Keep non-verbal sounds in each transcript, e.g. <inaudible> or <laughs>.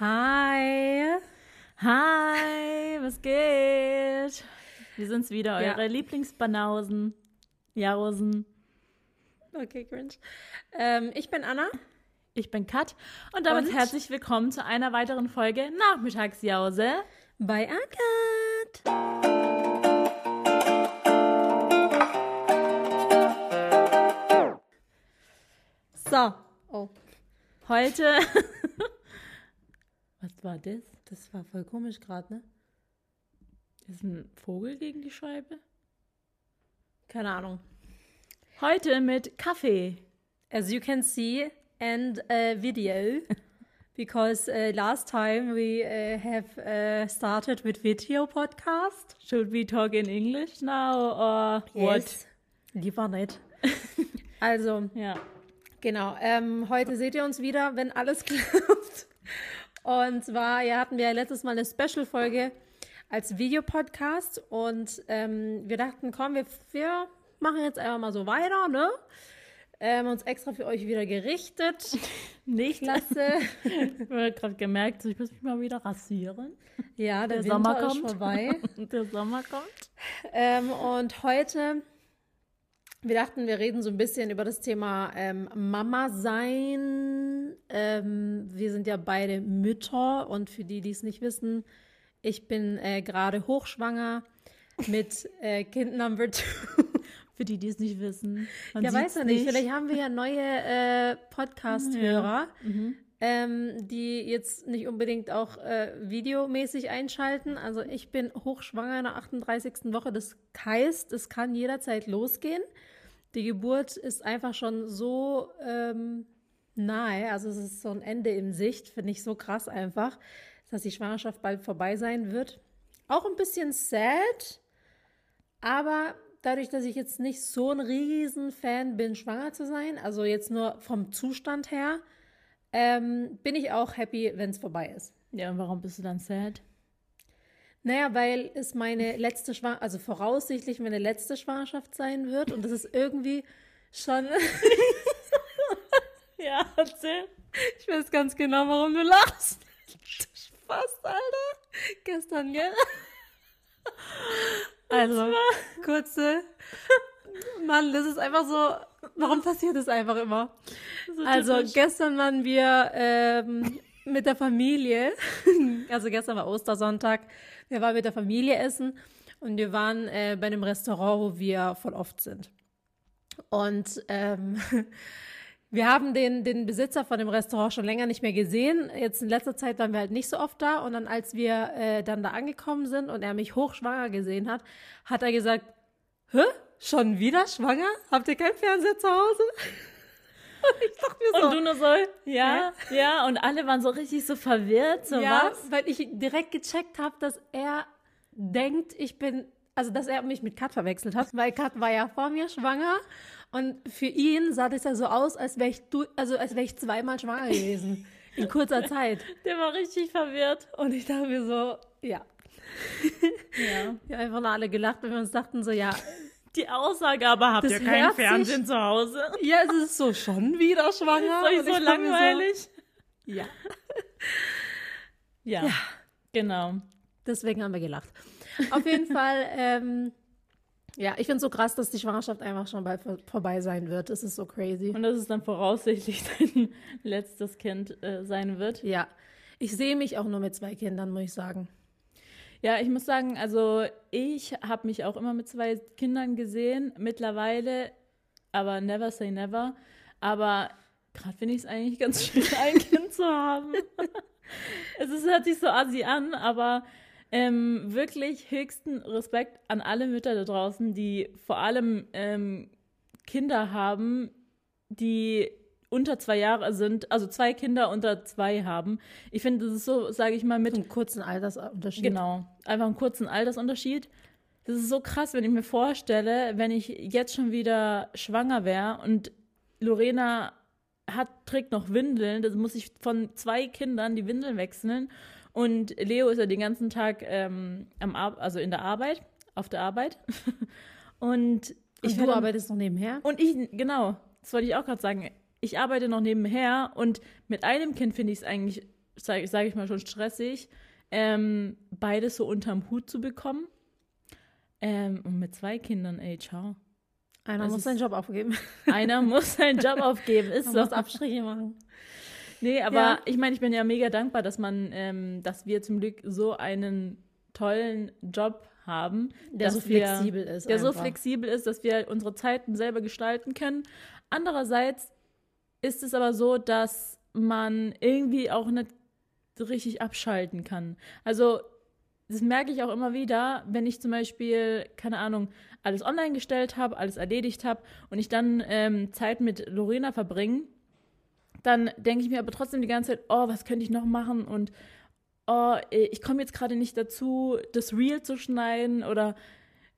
Hi. Hi, was geht? Wir sind's wieder, Ja. eure Lieblingsbanausen. Jausen. Okay, cringe. Ähm, ich bin Anna. Ich bin Kat und damit Und? herzlich willkommen zu einer weiteren Folge Nachmittagsjause. Bei Akat. So. Oh, Heute. <laughs> was war das? das war voll komisch gerade, ne? Ist ein Vogel gegen die Scheibe? Keine Ahnung. Heute mit Kaffee. As you can see, and a video, <laughs> because uh, last time we uh, have uh, started with video podcast. Should we talk in English now or what? Yes. Lieber nicht. <laughs> Also, Ja. Genau, ähm, heute seht ihr uns wieder, wenn alles <laughs> klappt. Und zwar, ja, hatten wir ja letztes Mal eine Special-Folge als Videopodcast und ähm, wir dachten, komm, wir, wir machen jetzt einfach mal so weiter, ne? Ähm, uns extra für euch wieder gerichtet. <laughs> Nicht Klasse. Ich habe gerade gemerkt, ich muss mich mal wieder rasieren. Ja, der, Der Winter Sommer ist kommt. vorbei. Und <laughs> der Sommer kommt. Ähm, und heute, wir dachten, wir reden so ein bisschen über das Thema ähm, Mama sein. Ähm, wir sind ja beide Mütter und für die, die es nicht wissen, ich bin äh, gerade hochschwanger mit äh, Kind Number <laughs> Two. Für die, die es nicht wissen. Man ja, weiß ja nicht. Vielleicht haben wir ja neue äh, Podcast-Hörer, Mhm. ähm, die jetzt nicht unbedingt auch äh, videomäßig einschalten. Also ich bin hochschwanger in der 38. Woche. Das heißt, es kann jederzeit losgehen. Die Geburt ist einfach schon so ähm, nahe. Also es ist so ein Ende in Sicht. Finde ich so krass einfach, dass die Schwangerschaft bald vorbei sein wird. Auch ein bisschen sad, aber dadurch, dass ich jetzt nicht so ein riesen Fan bin, schwanger zu sein, also jetzt nur vom Zustand her, ähm, bin ich auch happy, wenn es vorbei ist. Ja, und warum bist du dann sad? Naja, weil es meine letzte Schwangerschaft, also voraussichtlich meine letzte Schwangerschaft sein wird und das ist irgendwie schon, <laughs> Ja, erzähl. ich weiß ganz genau, warum du lachst. Spaß, Alter. Gestern, gell? Also, kurze. Mann, das ist einfach so. Warum passiert das einfach immer? So Also, gestern waren wir ähm, mit der Familie. <laughs> Also, gestern war Ostersonntag. Wir waren mit der Familie essen und wir waren äh, bei einem Restaurant, wo wir voll oft sind. Und ähm, <laughs> wir haben den, den Besitzer von dem Restaurant schon länger nicht mehr gesehen. Jetzt in letzter Zeit waren wir halt nicht so oft da. Und dann, als wir äh, dann da angekommen sind und er mich hochschwanger gesehen hat, hat er gesagt, hä? Schon wieder schwanger? Habt ihr keinen Fernseher zu Hause? <laughs> Und <laughs> ich dachte mir so, Und du nur so, ja, ja, und alle waren so richtig so verwirrt, so ja, was? weil ich direkt gecheckt habe, dass er denkt, ich bin, also dass er mich mit Kat verwechselt hat, weil Kat war ja vor mir schwanger und für ihn sah das ja so aus, als wäre ich, du, also als wäre ich zweimal schwanger gewesen in kurzer Zeit. <laughs> Der war richtig verwirrt. Und ich dachte mir so, ja, Ja. wir haben einfach nur alle gelacht, weil wir uns dachten so, ja, Die Aussage aber, habt Das ihr kein hört sich- Fernsehen zu Hause? ja, es ist so schon wieder <laughs> schwanger. Ist euch so langweilig? So, ja, Ja. Genau. deswegen haben wir gelacht. Auf jeden <laughs> Fall, ähm, ja, ich finde es so krass, dass die Schwangerschaft einfach schon bald vor vorbei sein wird. Es ist so crazy. Und dass es dann voraussichtlich <laughs> dein letztes Kind äh, sein wird. Ja, ich sehe mich auch nur mit zwei Kindern, muss ich sagen. Ja, ich muss sagen, also ich habe mich auch immer mit zwei Kindern gesehen, mittlerweile, aber never say never. Aber gerade finde ich es eigentlich <laughs> ganz schön, ein Kind zu haben. <laughs> es ist, hört sich so assi an, aber ähm, wirklich höchsten Respekt an alle Mütter da draußen, die vor allem ähm, Kinder haben, die unter zwei Jahre sind, also zwei Kinder unter zwei haben. Ich finde, das ist so, sage ich mal, mit Einen kurzen Altersunterschied. Genau, einfach einen kurzen Altersunterschied. Das ist so krass, wenn ich mir vorstelle, wenn ich jetzt schon wieder schwanger wäre und Lorena hat, trägt noch Windeln, das muss ich von zwei Kindern die Windeln wechseln. Und Leo ist ja den ganzen Tag ähm, am Ar also in der Arbeit, auf der Arbeit. <laughs> und Ich ich du arbeitest noch nebenher? und ich, genau, das wollte ich auch gerade sagen. Ich arbeite noch nebenher und mit einem Kind finde ich es eigentlich sage sag ich mal schon, stressig, ähm, beides so unterm Hut zu bekommen. Ähm, und mit zwei Kindern, ey, ciao. Einer Das muss ist- seinen Job aufgeben. <laughs> Einer muss seinen Job aufgeben, ist Man so. muss Abstriche machen. Nee, aber Ja. ich meine, ich bin ja mega dankbar, dass man, ähm, dass wir zum Glück so einen tollen Job haben, Der so flexibel wir, ist der so einfach. flexibel ist, dass wir unsere Zeiten selber gestalten können. Andererseits ist es aber so, dass man irgendwie auch nicht richtig abschalten kann. Also das merke ich auch immer wieder, wenn ich zum Beispiel, keine Ahnung, alles online gestellt habe, alles erledigt habe und ich dann ähm, Zeit mit Lorena verbringe, dann denke ich mir aber trotzdem die ganze Zeit, oh, was könnte ich noch machen und oh, ich komme jetzt gerade nicht dazu, das Reel zu schneiden oder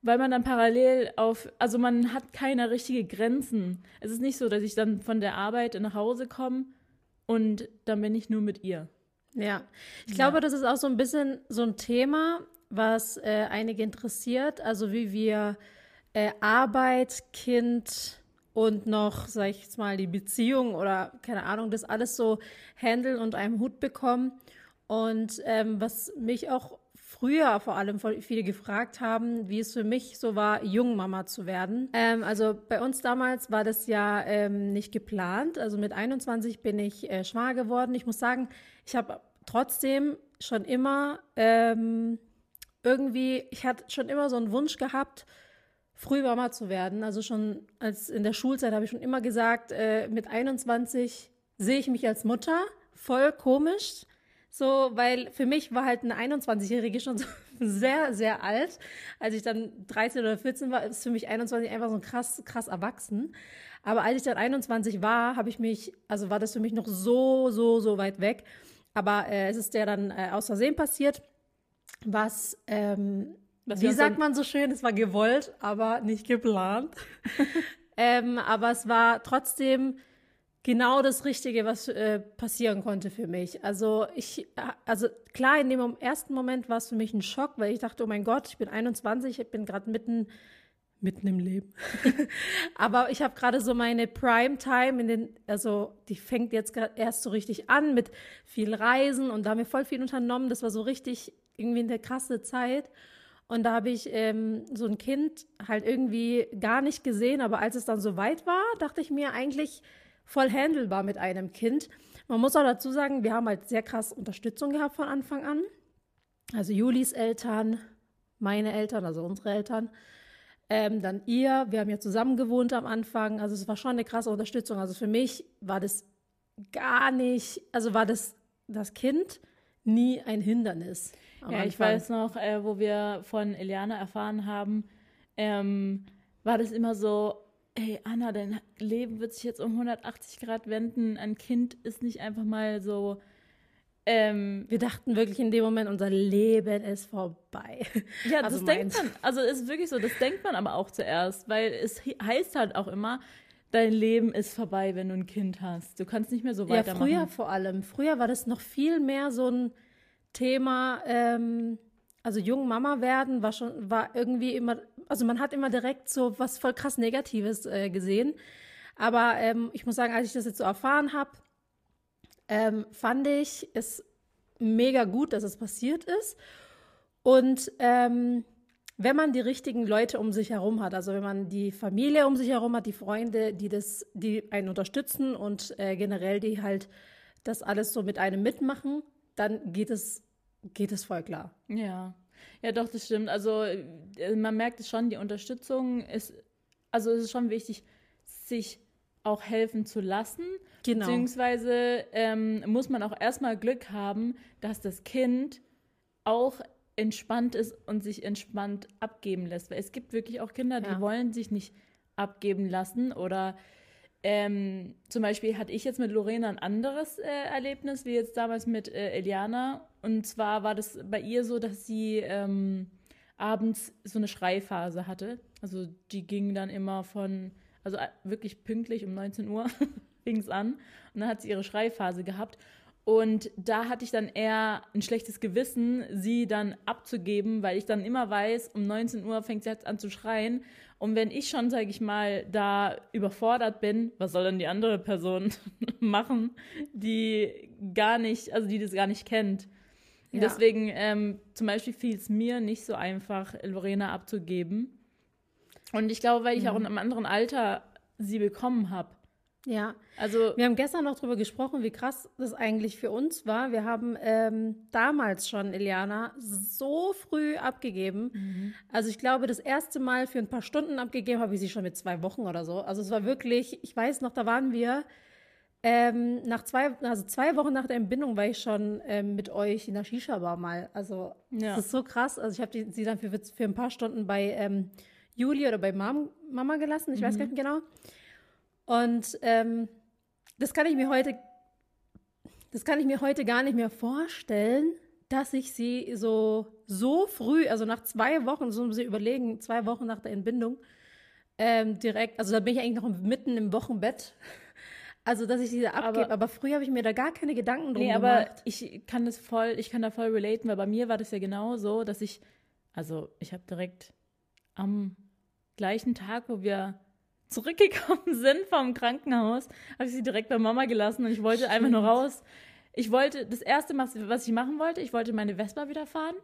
weil man dann parallel auf, also man hat keine richtige Grenzen. Es ist nicht so, dass ich dann von der Arbeit nach Hause komme und dann bin ich nur mit ihr. Ja, ich Ja. glaube, das ist auch so ein bisschen so ein Thema, was äh, einige interessiert. Also wie wir äh, Arbeit, Kind und noch, sag ich jetzt mal, die Beziehung oder keine Ahnung, das alles so handeln und einem Hut bekommen. Und ähm, was mich auch früher vor allem viele gefragt haben, wie es für mich so war, Jungmama zu werden. Ähm, also bei uns damals war das ja ähm, nicht geplant. Also mit 21 bin ich äh, schwanger geworden. Ich muss sagen, ich habe trotzdem schon immer ähm, irgendwie, ich hatte schon immer so einen Wunsch gehabt, früh Mama zu werden. Also schon als in der Schulzeit habe ich schon immer gesagt, äh, mit 21 sehe ich mich als Mutter. Voll komisch. So, weil für mich war halt eine 21-Jährige schon so <laughs> sehr, sehr alt. Als ich dann 13 oder 14 war, ist für mich 21 einfach so ein krass, krass erwachsen. Aber als ich dann 21 war, habe ich mich, also war das für mich noch so, so, so weit weg. Aber äh, es ist ja dann äh, aus Versehen passiert, was, ähm, Was wie sagt man so schön, es war gewollt, aber nicht geplant. <laughs> ähm, aber es war trotzdem genau das Richtige, was äh, passieren konnte für mich. Also ich, also klar, in dem ersten Moment war es für mich ein Schock, weil ich dachte, oh mein Gott, ich bin 21, ich bin gerade mitten, mitten im Leben. <laughs> Aber ich habe gerade so meine Prime-Time in den, also die fängt jetzt erst so richtig an mit viel Reisen und da haben wir voll viel unternommen. Das war so richtig irgendwie eine krasse Zeit. Und da habe ich ähm, so ein Kind halt irgendwie gar nicht gesehen, aber als es dann so weit war, dachte ich mir eigentlich voll handelbar mit einem Kind. Man muss auch dazu sagen, wir haben halt sehr krass Unterstützung gehabt von Anfang an. Also Julis Eltern, meine Eltern, also unsere Eltern, ähm, dann ihr. Wir haben ja zusammen gewohnt am Anfang. Also es war schon eine krasse Unterstützung. Also für mich war das gar nicht, also war das das Kind nie ein Hindernis. Ja, ich Anfang. weiß noch, äh, wo wir von Eliana erfahren haben, ähm, war das immer so, ey Anna, dein Leben wird sich jetzt um 180 Grad wenden. Ein Kind ist nicht einfach mal so, ähm, Wir dachten wirklich in dem Moment, unser Leben ist vorbei. ja, Also das denkt meins. man, also es ist wirklich so, das denkt man aber auch zuerst, weil es he- heißt halt auch immer, dein Leben ist vorbei, wenn du ein Kind hast. Du kannst nicht mehr so Ja, weitermachen. früher vor allem. Früher war das noch viel mehr so ein Thema, ähm, also jung Mama werden war schon, war irgendwie immer, also man hat immer direkt so was voll krass Negatives äh, gesehen. Aber ähm, ich muss sagen, als ich das jetzt so erfahren habe, ähm, fand ich es mega gut, dass es passiert ist. Und ähm, wenn man die richtigen Leute um sich herum hat, also wenn man die Familie um sich herum hat, die Freunde, die das, die einen unterstützen und äh, generell die halt das alles so mit einem mitmachen, dann geht es, geht es voll klar. Ja, ja, doch, das stimmt. Also äh, man merkt es schon, die Unterstützung ist, also es ist schon wichtig, sich auch helfen zu lassen. Genau. Beziehungsweise ähm, muss man auch erstmal Glück haben, dass das Kind auch entspannt ist und sich entspannt abgeben lässt. Weil es gibt wirklich auch Kinder, Ja. die wollen sich nicht abgeben lassen oder ähm, zum Beispiel hatte ich jetzt mit Lorena ein anderes äh, Erlebnis, wie jetzt damals mit äh, Eliana. Und zwar war das bei ihr so, dass sie ähm, abends so eine Schreiphase hatte. Also die ging dann immer von, also äh, wirklich pünktlich um 19 Uhr <laughs> fing es an. Und dann hat sie ihre Schreiphase gehabt. Und da hatte ich dann eher ein schlechtes Gewissen, sie dann abzugeben, weil ich dann immer weiß, um 19 Uhr fängt sie jetzt an zu schreien. Und wenn ich schon, sage ich mal, da überfordert bin, was soll dann die andere Person <laughs> machen, die gar nicht, also die das gar nicht kennt? Ja. Deswegen ähm, zum Beispiel fiel es mir nicht so einfach, Lorena abzugeben. Und ich glaube, weil ich mhm. auch in einem anderen Alter sie bekommen habe. Ja, also wir haben gestern noch darüber gesprochen, wie krass das eigentlich für uns war. Wir haben ähm, damals schon Eliana so früh abgegeben. Mhm. Also ich glaube, das erste Mal für ein paar Stunden abgegeben habe ich sie schon mit zwei Wochen oder so. Also es war wirklich, ich weiß noch, da waren wir ähm, nach zwei, also zwei Wochen nach der Entbindung war ich schon ähm, mit euch in der Shisha-Bar mal. Also ja. das ist so krass. Also ich habe sie dann für, für ein paar Stunden bei ähm, Julie oder bei Mom, Mama gelassen. Ich mhm. weiß gar nicht genau. Und ähm, das kann ich mir heute, das kann ich mir heute gar nicht mehr vorstellen, dass ich sie so, so früh, also nach zwei Wochen, so muss ich überlegen, zwei Wochen nach der Entbindung, ähm, direkt, also da bin ich eigentlich noch mitten im Wochenbett. <laughs> Also, dass ich diese abgebe. Aber, aber früher habe ich mir da gar keine Gedanken drum nee, gemacht. aber ich kann das voll, ich kann da voll relaten, weil bei mir war das ja genau so, dass ich, also ich habe direkt am gleichen Tag, wo wir zurückgekommen <laughs> sind vom Krankenhaus, habe ich sie direkt bei Mama gelassen und ich wollte Stimmt. einfach nur raus. Ich wollte, das erste, was ich machen wollte, ich wollte meine Vespa wieder fahren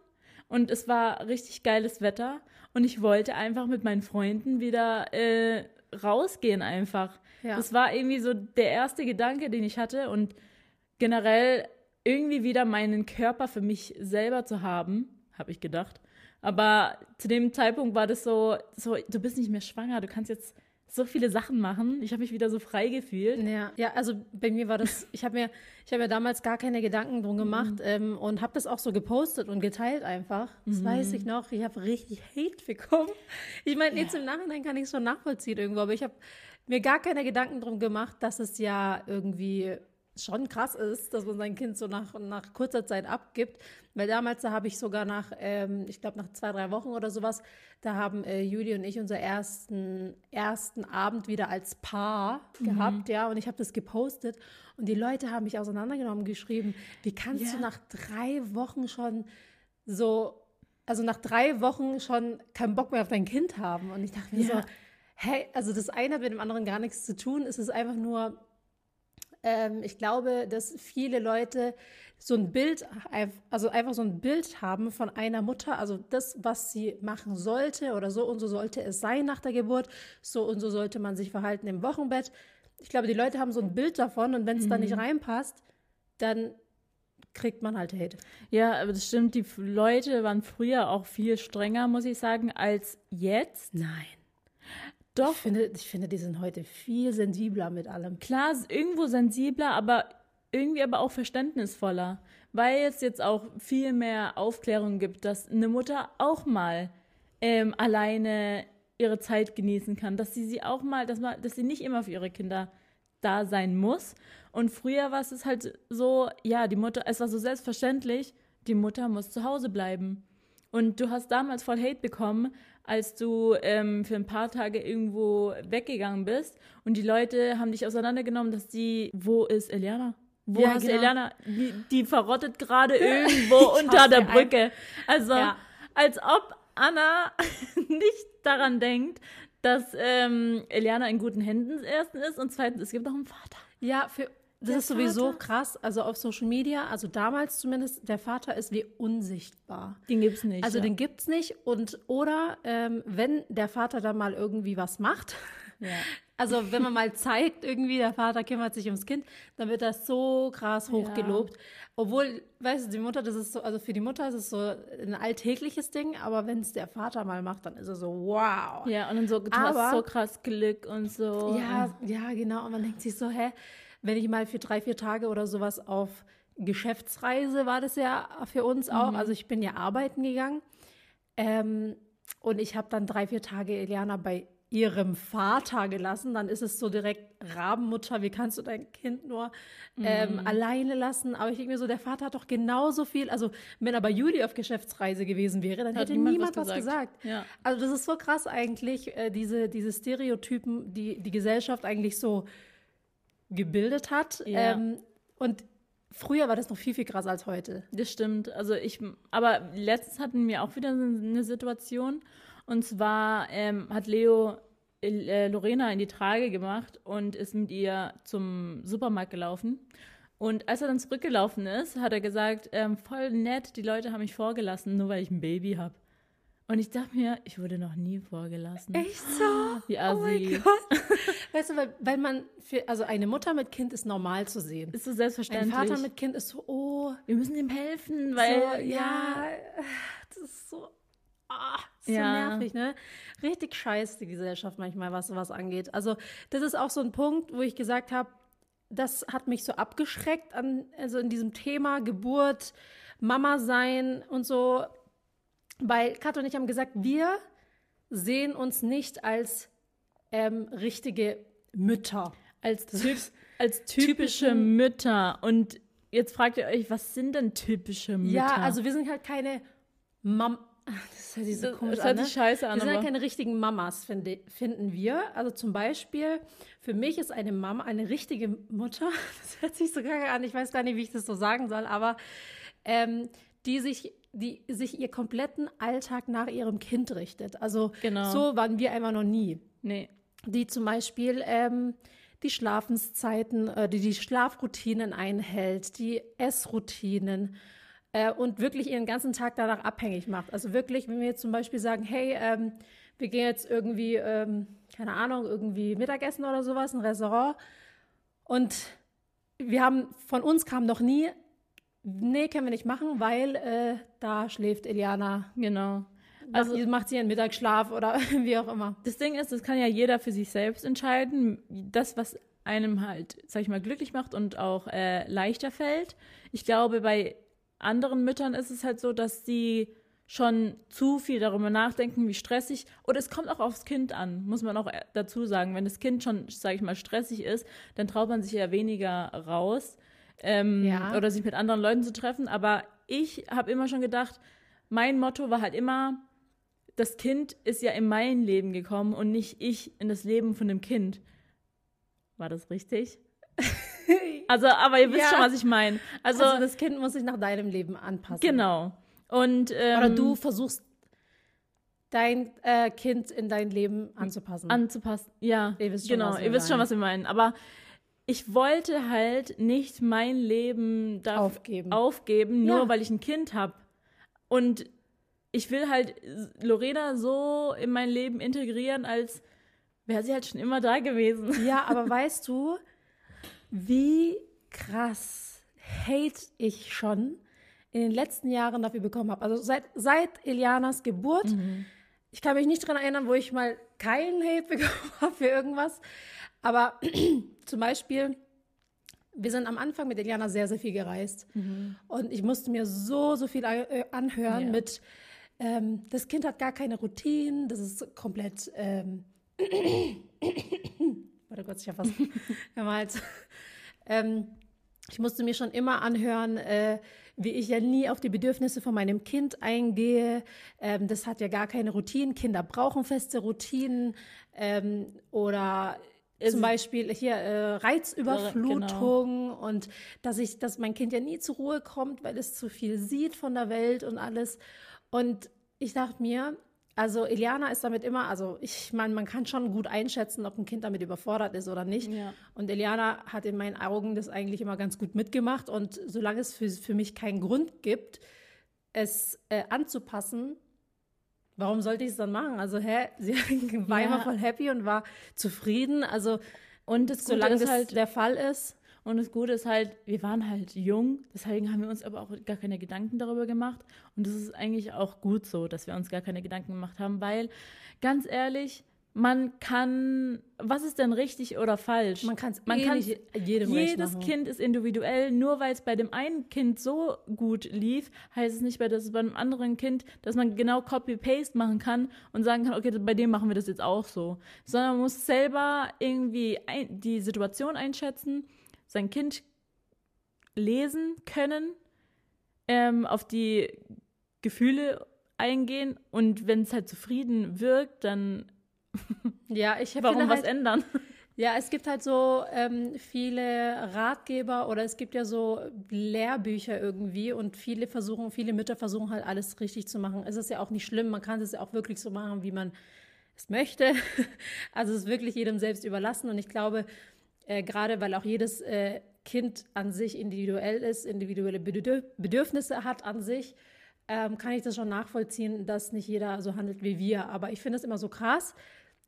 und es war richtig geiles Wetter und ich wollte einfach mit meinen Freunden wieder äh, rausgehen einfach. Ja. Das war irgendwie so der erste Gedanke, den ich hatte und generell irgendwie wieder meinen Körper für mich selber zu haben, habe ich gedacht. Aber zu dem Zeitpunkt war das so, so, du bist nicht mehr schwanger, du kannst jetzt so viele Sachen machen. Ich habe mich wieder so frei gefühlt. Ja, ja also bei mir war das, ich habe mir, ich mir damals gar keine Gedanken drum gemacht mhm. ähm, und habe das auch so gepostet und geteilt einfach. Das mhm. weiß ich noch. Ich habe richtig Hate bekommen. Ich meine, ja. jetzt im Nachhinein kann ich es schon nachvollziehen irgendwo, aber ich habe mir gar keine Gedanken drum gemacht, dass es ja irgendwie schon krass ist, dass man sein Kind so nach, nach kurzer Zeit abgibt. Weil damals, da habe ich sogar nach, ähm, ich glaube nach zwei, drei Wochen oder sowas, da haben äh, Julie und ich unseren ersten, ersten Abend wieder als Paar mhm. gehabt, ja, und ich habe das gepostet und die Leute haben mich auseinandergenommen, geschrieben, wie kannst yeah. du nach drei Wochen schon so, also nach drei Wochen schon keinen Bock mehr auf dein Kind haben? Und ich dachte mir yeah. so, hey, also das eine hat mit dem anderen gar nichts zu tun, es ist einfach nur ähm, ich glaube, dass viele Leute so ein Bild, also einfach so ein Bild haben von einer Mutter, also das, was sie machen sollte oder so und so sollte es sein nach der Geburt, so und so sollte man sich verhalten im Wochenbett. Ich glaube, die Leute haben so ein Bild davon und wenn es mhm. da nicht mhm. reinpasst, dann kriegt man halt Hate. Ja, aber das stimmt, die Leute waren früher auch viel strenger, muss ich sagen, als jetzt. Nein. Doch. Ich finde, ich finde, die sind heute viel sensibler mit allem. Klar, irgendwo sensibler, aber irgendwie aber auch verständnisvoller. Weil es jetzt auch viel mehr Aufklärung gibt, dass eine Mutter auch mal ähm, alleine ihre Zeit genießen kann, dass sie sie auch mal, dass, man, dass sie nicht immer für ihre Kinder da sein muss. Und früher war es halt so, ja, die Mutter, es war so selbstverständlich, die Mutter muss zu Hause bleiben. Und du hast damals voll Hate bekommen, als du ähm, für ein paar Tage irgendwo weggegangen bist und die Leute haben dich auseinandergenommen, dass die, wo ist Eliana? Wo ja, hast genau. du Eliana? Die, die verrottet gerade <laughs> irgendwo unter der Brücke. Also, ja. als ob Anna <laughs> nicht daran denkt, dass ähm, Eliana in guten Händen erstens ist und zweitens, es gibt noch einen Vater. Ja, für das der ist sowieso Vater? krass. Also auf Social Media, also damals zumindest, der Vater ist wie unsichtbar. Den gibt's nicht. Also ja. den gibt's nicht. Und oder ähm, wenn der Vater dann mal irgendwie was macht, <laughs> ja. also wenn man mal zeigt, irgendwie, der Vater kümmert sich ums Kind, dann wird das so krass hochgelobt. Ja. Obwohl, weißt du, die Mutter, das ist so, also für die Mutter ist es so ein alltägliches Ding, aber wenn es der Vater mal macht, dann ist es so, wow. Ja, und dann so, du aber, hast so krass Glück und so. Ja, ja, genau. Und man denkt sich so, hä? Wenn ich mal für drei, vier Tage oder sowas auf Geschäftsreise war das ja für uns auch. Mhm. Also ich bin ja arbeiten gegangen. Ähm, und ich habe dann drei, vier Tage Eliana bei ihrem Vater gelassen, dann ist es so direkt Rabenmutter, wie kannst du dein Kind nur ähm, mm. alleine lassen? Aber ich denke mir so, der Vater hat doch genauso viel, also wenn aber Juli auf Geschäftsreise gewesen wäre, dann hat hätte niemand, niemand was gesagt. gesagt. Ja. Also das ist so krass eigentlich, äh, diese, diese Stereotypen, die die Gesellschaft eigentlich so gebildet hat. Ja. Ähm, und früher war das noch viel, viel krasser als heute. Das stimmt. Also ich, aber letztens hatten wir auch wieder eine Situation Und zwar ähm, hat Leo äh, Lorena in die Trage gemacht und ist mit ihr zum Supermarkt gelaufen. Und als er dann zurückgelaufen ist, hat er gesagt, ähm, voll nett, die Leute haben mich vorgelassen, nur weil ich ein Baby habe. Und ich dachte mir, ich wurde noch nie vorgelassen. Echt so? <gasps> Wie Oh mein Gott. <laughs> Weißt du, weil, weil man, für, also eine Mutter mit Kind ist normal zu sehen. Ist so Ein selbstverständlich. Vater mit Kind ist so, oh, Wir müssen ihm helfen, weil, so, ja, das ist so, ah, so Ja. nervig, ne? Richtig scheiß die Gesellschaft manchmal, was sowas angeht. Also das ist auch so ein Punkt, wo ich gesagt habe, das hat mich so abgeschreckt an, also in diesem Thema Geburt, Mama sein und so. Weil Kat und ich haben gesagt, wir sehen uns nicht als ähm, richtige Mütter. als, typ, als typische Mütter. Und jetzt fragt ihr euch, was sind denn typische Mütter? Ja, also wir sind halt keine Mam. <laughs> Das hört sich so komisch das an, ne? scheiße an, Wir sind aber keine richtigen Mamas, finde, finden wir. Also zum Beispiel, für mich ist eine Mama eine richtige Mutter. <laughs> Das hört sich so geil an. Ich weiß gar nicht, wie ich das so sagen soll, aber ähm, die sich, die sich ihr kompletten Alltag nach ihrem Kind richtet. Also Genau. so waren wir einfach noch nie. nee. Die zum Beispiel ähm, die Schlafenszeiten, äh, die die Schlafroutinen einhält, die Essroutinen äh, und wirklich ihren ganzen Tag danach abhängig macht. Also wirklich, wenn wir jetzt zum Beispiel sagen, hey, ähm, wir gehen jetzt irgendwie, ähm, keine Ahnung, irgendwie Mittagessen oder sowas, ein Restaurant und wir haben, von uns kam noch nie, nee, können wir nicht machen, weil äh, da schläft Eliana, Genau. also Also macht sie ihren Mittagsschlaf oder <laughs> wie auch immer. das Ding ist, das kann ja jeder für sich selbst entscheiden. Das, was einem halt, sag ich mal, glücklich macht und auch äh, leichter fällt. Ich glaube, bei anderen Müttern ist es halt so, dass sie schon zu viel darüber nachdenken, wie stressig. Oder es kommt auch aufs Kind an, muss man auch äh, dazu sagen. Wenn das Kind schon, sag ich mal, stressig ist, dann traut man sich ja weniger raus ähm, Ja. oder sich mit anderen Leuten zu treffen. Aber ich habe immer schon gedacht, mein Motto war halt immer, das Kind ist ja in mein Leben gekommen und nicht ich in das Leben von dem Kind. War das richtig? <laughs> Also, aber ihr wisst Ja. schon, was ich meine. Also, Also, das Kind muss sich nach deinem Leben anpassen. genau. Und ähm, Oder du versuchst dein äh, Kind in dein Leben anzupassen. anzupassen. Ja, Ihr wisst schon, genau. was ihr wisst schon, was wir meinen. Aber ich wollte halt nicht mein Leben da Aufgeben. aufgeben, nur Ja. weil ich ein Kind habe. Und ich will halt Lorena so in mein Leben integrieren, als wäre sie halt schon immer da gewesen. ja, <laughs> aber weißt du, wie krass Hate ich schon in den letzten Jahren dafür bekommen habe? Also seit, seit Elianas Geburt. Mhm. Ich kann mich nicht daran erinnern, wo ich mal keinen Hate bekommen <laughs> habe für irgendwas. Aber zum Beispiel, wir sind am Anfang mit Eliana sehr, sehr viel gereist. Und ich musste mir so, so viel äh, anhören Ja. mit, ähm, das Kind hat gar keine Routinen, das ist komplett, ähm, <coughs> warte Gott, ich habe fast gemalt. <laughs> ähm, ich musste mir schon immer anhören, äh, wie ich ja nie auf die Bedürfnisse von meinem Kind eingehe. Ähm, das hat ja gar keine Routinen. Kinder brauchen feste Routinen. Ähm, oder zum Beispiel hier äh, Reizüberflutung und dass ich, dass mein Kind ja nie zur Ruhe kommt, weil es zu viel sieht von der Welt und alles. Und ich dachte mir, also Eliana ist damit immer, also ich meine, man kann schon gut einschätzen, ob ein Kind damit überfordert ist oder nicht. Ja. Und Eliana hat in meinen Augen das eigentlich immer ganz gut mitgemacht. Und solange es für, für mich keinen Grund gibt, es äh, anzupassen, warum sollte ich es dann machen? Also, hä, <laughs> sie war Ja. immer voll happy und war zufrieden. Also, Und das solange ist das halt, der Fall ist, Und das Gute ist halt, wir waren halt jung, deswegen haben wir uns aber auch gar keine Gedanken darüber gemacht. Und das ist eigentlich auch gut so, dass wir uns gar keine Gedanken gemacht haben, weil, ganz ehrlich, man kann, was ist denn richtig oder falsch? man kann es Man eh kann's- nicht jedem Jedes machen. Kind ist individuell. Nur weil es bei dem einen Kind so gut lief, heißt es nicht, dass es bei einem anderen Kind, dass man genau Copy-Paste machen kann und sagen kann, okay, bei dem machen wir das jetzt auch so. Sondern man muss selber irgendwie ein, die Situation einschätzen, sein Kind lesen können, ähm, auf die Gefühle eingehen und wenn es halt zufrieden wirkt, dann Ja, ich warum finde was halt, ändern? Ja, es gibt halt so ähm, viele Ratgeber oder es gibt ja so Lehrbücher irgendwie und viele versuchen, viele Mütter versuchen halt alles richtig zu machen. Es ist ja auch nicht schlimm, man kann es ja auch wirklich so machen, wie man es möchte. <laughs> Also es ist wirklich jedem selbst überlassen und ich glaube, äh, gerade weil auch jedes äh, Kind an sich individuell ist, individuelle Bedürfnisse hat an sich, ähm, kann ich das schon nachvollziehen, dass nicht jeder so handelt wie wir. Aber ich finde es immer so krass,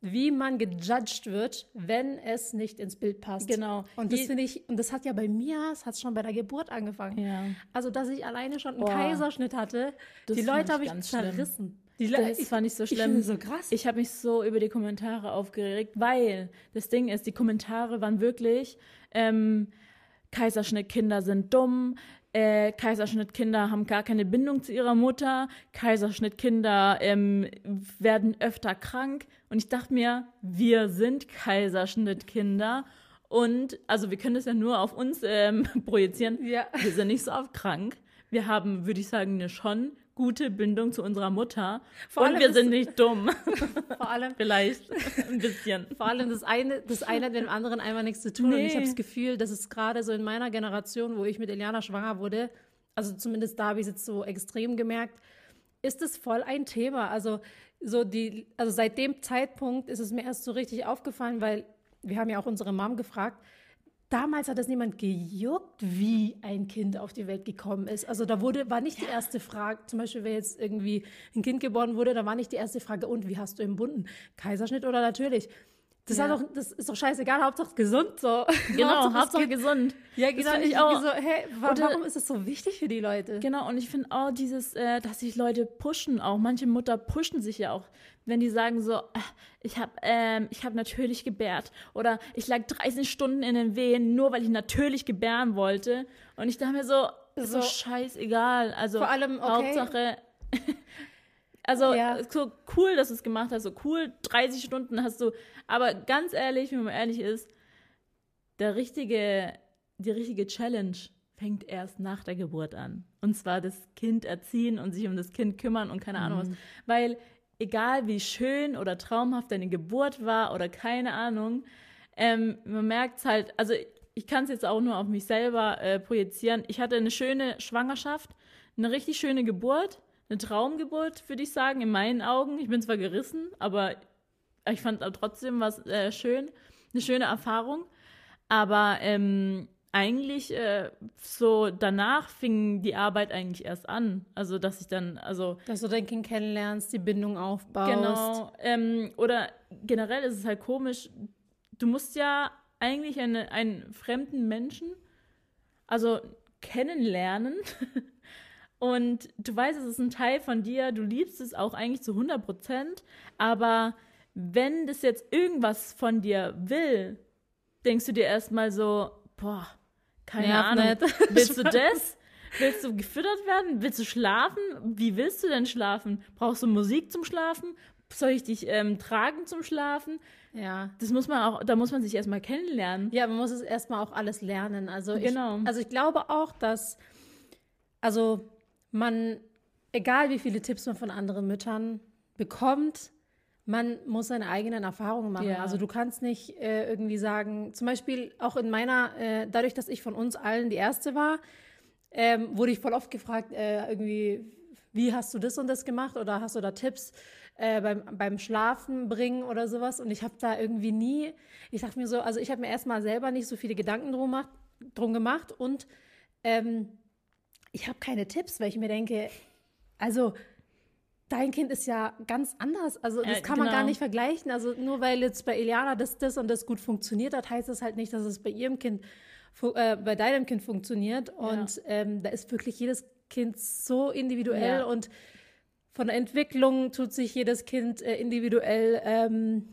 wie man gejudged wird, wenn es nicht ins Bild passt. Genau. Und das finde ich, und das hat ja bei mir, es hat schon bei der Geburt angefangen. Ja. Also, dass ich alleine schon einen oh, Kaiserschnitt hatte, die Leute habe ich zerrissen. Die das ich, fand ich so schlimm. Ich so krass. Ich habe mich so über die Kommentare aufgeregt, weil das Ding ist, die Kommentare waren wirklich, ähm, Kaiserschnittkinder sind dumm, äh, Kaiserschnittkinder haben gar keine Bindung zu ihrer Mutter, Kaiserschnittkinder ähm, werden öfter krank. Und ich dachte mir, wir sind Kaiserschnittkinder. Und also wir können das ja nur auf uns ähm, <laughs> projizieren. Ja. Wir sind nicht so oft krank. Wir haben, würde ich sagen, eine schon gute Bindung zu unserer Mutter. Vor und wir sind nicht dumm. <laughs> Vor allem. <laughs> Vielleicht ein bisschen. Vor allem das eine, das eine hat mit dem anderen einfach nichts zu tun. Nee. Und ich habe das Gefühl, dass es gerade so in meiner Generation, wo ich mit Eliana schwanger wurde, also zumindest da habe ich es jetzt so extrem gemerkt, ist es voll ein Thema. Also so die, also seit dem Zeitpunkt ist es mir erst so richtig aufgefallen, weil wir haben ja auch unsere Mom gefragt, Damals hat das niemand gejuckt, wie ein Kind auf die Welt gekommen ist. Also da wurde, war nicht die erste Frage, zum Beispiel, wenn jetzt irgendwie ein Kind geboren wurde, da war nicht die erste Frage, und wie hast du im Bunden? Kaiserschnitt oder natürlich? Das, ja. doch, das ist doch scheißegal, Hauptsache gesund. So. <laughs> Genau, Hauptsache, gesund. Ja, genau. Ich auch. So, hey, warum Oder, ist es so wichtig für die Leute? Genau, und ich finde auch dieses, äh, dass sich Leute pushen auch. Manche Mutter pushen sich ja auch, wenn die sagen so, äh, ich habe ähm, hab natürlich gebärt. Oder ich lag 30 Stunden in den Wehen, nur weil ich natürlich gebären wollte. Und ich dachte mir so, so, so scheißegal. Also vor allem, okay. Hauptsache <laughs> Also ja. so cool, dass du es gemacht hast, so cool, 30 Stunden hast du. Aber ganz ehrlich, wenn man ehrlich ist, der richtige, die richtige Challenge fängt erst nach der Geburt an. Und zwar das Kind erziehen und sich um das Kind kümmern und keine mhm. Ahnung was. Weil egal wie schön oder traumhaft deine Geburt war oder keine Ahnung, ähm, man merkt es halt, also ich kann es jetzt auch nur auf mich selber äh, projizieren. Ich hatte eine schöne Schwangerschaft, eine richtig schöne Geburt eine Traumgeburt, würde ich sagen, in meinen Augen. Ich bin zwar gerissen, aber ich fand trotzdem was äh, schön, eine schöne Erfahrung. Aber ähm, eigentlich äh, so danach fing die Arbeit eigentlich erst an. Also, dass ich dann, also. Dass du dein Kind kennenlernst, die Bindung aufbaust. Genau. Ähm, oder generell ist es halt komisch, du musst ja eigentlich eine, einen fremden Menschen, also kennenlernen. <laughs> Und du weißt, es ist ein Teil von dir, du liebst es auch eigentlich zu 100 Prozent, aber wenn das jetzt irgendwas von dir will, denkst du dir erstmal so, boah, keine Nerv Ahnung, nicht. <laughs> willst du das? Willst du gefüttert werden? Willst du schlafen? Wie willst du denn schlafen? Brauchst du Musik zum Schlafen? Soll ich dich ähm, tragen zum Schlafen? Ja. Das muss man auch, da muss man sich erstmal kennenlernen. Ja, man muss es erstmal auch alles lernen. Also genau. Ich, also ich glaube auch, dass, also man, egal wie viele Tipps man von anderen Müttern bekommt, man muss seine eigenen Erfahrungen machen. Ja. Also du kannst nicht äh, irgendwie sagen, zum Beispiel auch in meiner, äh, dadurch, dass ich von uns allen die Erste war, ähm, wurde ich voll oft gefragt, äh, irgendwie, wie hast du das und das gemacht oder hast du da Tipps äh, beim, beim Schlafen bringen oder sowas? Und ich habe da irgendwie nie, ich dachte mir so, also ich habe mir erstmal selber nicht so viele Gedanken drum, macht, drum gemacht und ähm, ich habe keine Tipps, weil ich mir denke, also dein Kind ist ja ganz anders. Also das äh, kann genau. man gar nicht vergleichen. Also nur weil jetzt bei Eliana das, das und das gut funktioniert hat, heißt das halt nicht, dass es bei ihrem Kind, äh, bei deinem Kind funktioniert. Und ja. ähm, da ist wirklich jedes Kind so individuell ja. und von der Entwicklung tut sich jedes Kind äh, individuell ähm,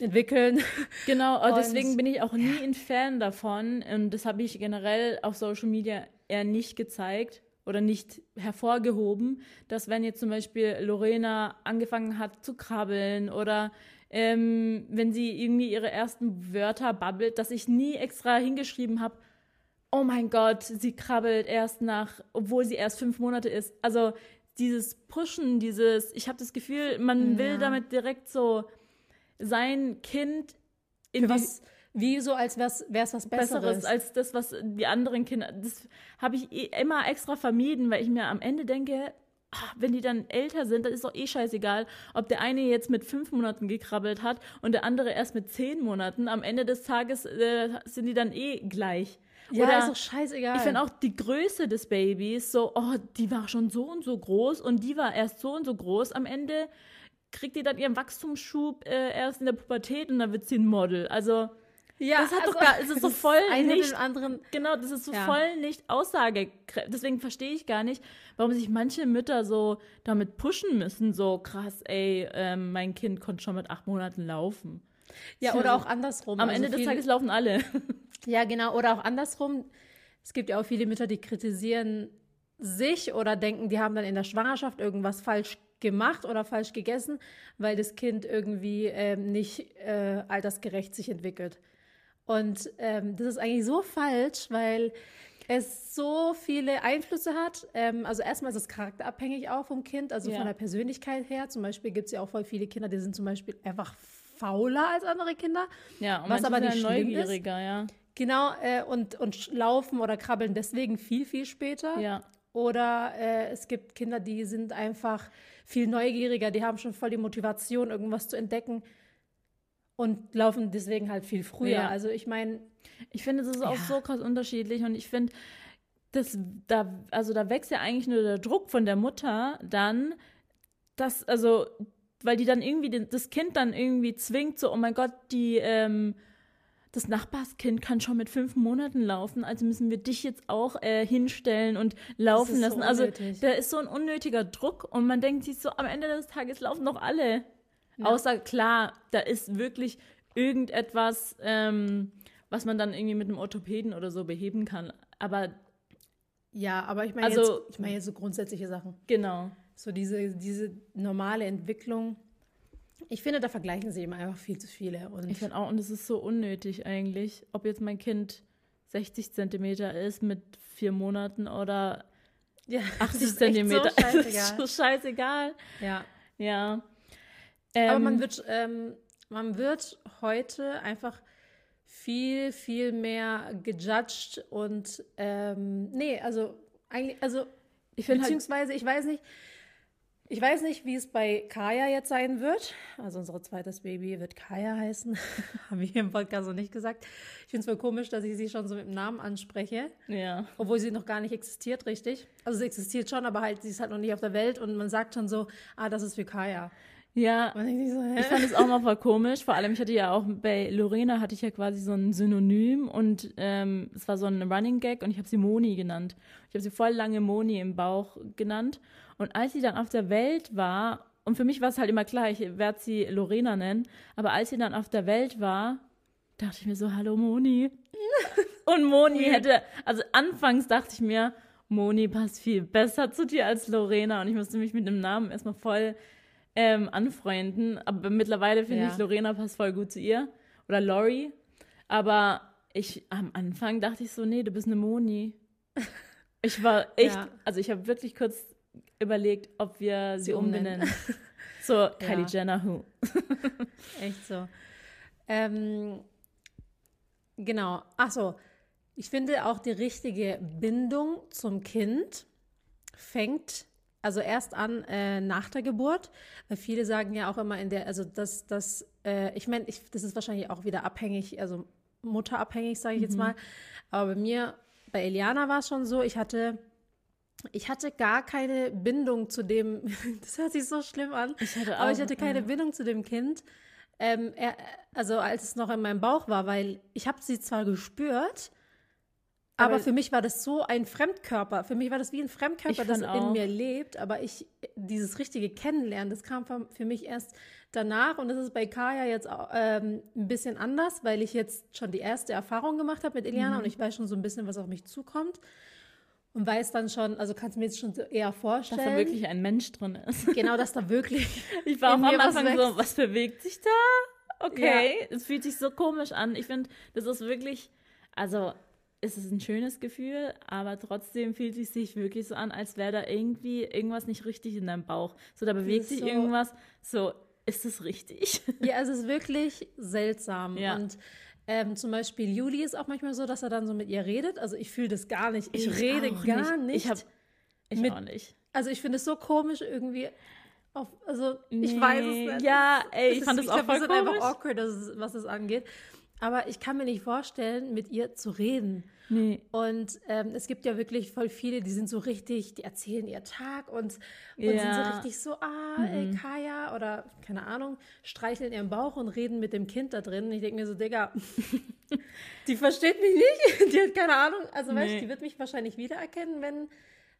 entwickeln. Genau, und deswegen bin ich auch nie ein Fan davon. Und das habe ich generell auf Social Media eher nicht gezeigt oder nicht hervorgehoben, dass wenn jetzt zum Beispiel Lorena angefangen hat zu krabbeln oder ähm, wenn sie irgendwie ihre ersten Wörter babbelt, dass ich nie extra hingeschrieben habe, oh mein Gott, sie krabbelt erst nach, obwohl sie erst fünf Monate ist. Also dieses Pushen, dieses, ich habe das Gefühl, man ja. will damit direkt so sein Kind in was, wie so, als wäre es was Besseres. Besseres als das, was die anderen Kinder. Das habe ich eh immer extra vermieden, weil ich mir am Ende denke, ah, wenn die dann älter sind, dann ist doch eh scheißegal, ob der eine jetzt mit fünf Monaten gekrabbelt hat und der andere erst mit zehn Monaten. Am Ende des Tages äh, sind die dann eh gleich. ja, Oder ist doch scheißegal. ich finde auch die Größe des Babys so, oh, die war schon so und so groß und die war erst so und so groß. Am Ende kriegt die dann ihren Wachstumsschub äh, erst in der Pubertät und dann wird sie ein Model. Also, ja, das hat doch gar- es ist so voll eine nicht- anderen. genau, das ist so Ja. voll nicht aussagekräftig. Deswegen verstehe ich gar nicht, warum sich manche Mütter so damit pushen müssen. So krass, ey, ähm, mein Kind konnte schon mit acht Monaten laufen. Ja, oder auch andersrum. Am Also Ende des Tages laufen alle. <laughs> Ja, genau. Oder auch andersrum. Es gibt ja auch viele Mütter, die kritisieren sich oder denken, die haben dann in der Schwangerschaft irgendwas falsch gemacht oder falsch gegessen, weil das Kind irgendwie ähm, nicht äh, altersgerecht sich entwickelt. Und ähm, das ist eigentlich so falsch, weil es so viele Einflüsse hat. Ähm, also erstmal ist es charakterabhängig auch vom Kind, also Ja. von der Persönlichkeit her. Zum Beispiel gibt es ja auch voll viele Kinder, die sind zum Beispiel einfach fauler als andere Kinder. Ja, und Was aber nicht schlimm ist. neugieriger, ja. Genau, äh, und, und laufen oder krabbeln deswegen viel, viel später. Ja. Oder äh, es gibt Kinder, die sind einfach viel neugieriger, die haben schon voll die Motivation, irgendwas zu entdecken und laufen deswegen halt viel früher. Ja. Also ich meine, Ich finde, das ist auch Ja. so krass unterschiedlich und ich finde, das, da, also da wächst ja eigentlich nur der Druck von der Mutter dann, dass, also, weil die dann irgendwie den, das Kind dann irgendwie zwingt, so, oh mein Gott, die, ähm, das Nachbarskind kann schon mit fünf Monaten laufen, also müssen wir dich jetzt auch äh, hinstellen und laufen ist so lassen. also da ist so ein unnötiger Druck und man denkt sich so, am Ende des Tages laufen doch alle. Außer klar, da ist wirklich irgendetwas, ähm, was man dann irgendwie mit einem Orthopäden oder so beheben kann. Aber ja, aber ich meine Also- jetzt, ich meine jetzt so grundsätzliche Sachen. genau. So diese, diese normale Entwicklung. Ich finde, da vergleichen sie eben einfach viel zu viele. Und Ich finde auch, und es ist so unnötig eigentlich, ob jetzt mein Kind 60 Zentimeter ist mit vier Monaten oder ja, <laughs> 80 es ist echt Zentimeter. So <laughs> Es ist scheißegal. so scheißegal. ja. Ja. Aber Ähm, man wird, ähm, man wird heute einfach viel, viel mehr gejudged und ähm, nee, also eigentlich, also ich finde halt, beziehungsweise ich weiß nicht, ich weiß nicht, wie es bei Kaya jetzt sein wird. Also unser zweites Baby wird Kaya heißen. <laughs> Haben wir hier im Podcast so nicht gesagt. Ich finde es voll komisch, dass ich sie schon so mit dem Namen anspreche, ja. obwohl sie noch gar nicht existiert, richtig. Also sie existiert schon, aber halt, sie ist halt noch nicht auf der Welt und man sagt schon so, ah, das ist für Kaya. Ja, sich so? Ich fand es auch mal voll komisch. Vor allem, ich hatte ja auch bei Lorena hatte ich ja quasi so ein Synonym und ähm, es war so ein Running Gag und ich habe sie Moni genannt. Ich habe sie voll lange Moni im Bauch genannt. Und als sie dann auf der Welt war, und für mich war es halt immer klar, ich werde sie Lorena nennen, aber als sie dann auf der Welt war, dachte ich mir so, hallo Moni. <laughs> Und Moni hätte, also anfangs dachte ich mir, Moni passt viel besser zu dir als Lorena und ich musste mich mit dem Namen erstmal voll ähm, anfreunden. Aber mittlerweile finde Ja. ich, Lorena passt voll gut zu ihr. Oder Lori. Aber ich, am Anfang dachte ich so, nee, du bist eine Moni. <laughs> Ich war echt, Ja. also ich habe wirklich kurz überlegt, ob wir sie, Sie umbenennen. <laughs> So, Kylie. Jenner, who? <laughs> Echt so. Ähm, genau. Ach so. Ich finde auch die richtige Bindung zum Kind fängt also erst an äh, nach der Geburt, weil viele sagen ja auch immer in der, also dass das, äh, ich meine, ich, das ist wahrscheinlich auch wieder abhängig, also mutterabhängig, sage ich jetzt mal. Aber bei mir, bei Eliana war es schon so, ich hatte, ich hatte gar keine Bindung zu dem, <laughs> das hört sich so schlimm an, Ich hatte aber auch, ich hatte keine ja. Bindung zu dem Kind. Ähm, er, also als es noch in meinem Bauch war, weil ich habe sie zwar gespürt, aber, Aber- für mich war das so ein Fremdkörper. Für mich war das wie ein Fremdkörper, das fand in auch. mir lebt. Aber ich, dieses richtige Kennenlernen, das kam für mich erst danach. Und das ist bei Kaya jetzt auch, ähm, ein bisschen anders, weil ich jetzt schon die erste Erfahrung gemacht habe mit Eliana Mhm. und ich weiß schon so ein bisschen, was auf mich zukommt. Und weiß dann schon, also kannst du mir jetzt schon eher Dass vorstellen. da wirklich ein Mensch drin ist. genau, dass da wirklich <laughs> Ich war auch am mir was Anfang so, was bewegt sich da? Okay, es fühlt sich so komisch an. Ich finde, das ist wirklich, also es ist ein schönes Gefühl, aber trotzdem fühlt es sich wirklich so an, als wäre da irgendwie irgendwas nicht richtig in deinem Bauch. So, da bewegt sich so- irgendwas. So, ist es richtig? <laughs> Ja, es ist wirklich seltsam. Ja. Und ähm, zum Beispiel Juli ist auch manchmal so, dass er dann so mit ihr redet. Also ich fühle das gar nicht. Ich, Ich rede gar nicht. nicht. Ich hab- Ich Mit- auch nicht. also ich finde es so komisch irgendwie. Auf, also ich Nee. weiß es nicht. Ja, ey, ich Es fand das auch glaub, wir voll sind komisch. einfach awkward, es, was das angeht. Aber ich kann mir nicht vorstellen, mit ihr zu reden. Nee. Und ähm, es gibt ja wirklich voll viele, die sind so richtig, die erzählen ihr Tag und, und sind so Ja. richtig so, ah, ey, Kaya oder keine Ahnung, streicheln ihren Bauch und reden mit dem Kind da drin. Und ich denke mir so, Digga, <laughs> die versteht mich nicht, <laughs> die hat keine Ahnung. Also weißt du, Nee. die wird mich wahrscheinlich wiedererkennen, wenn,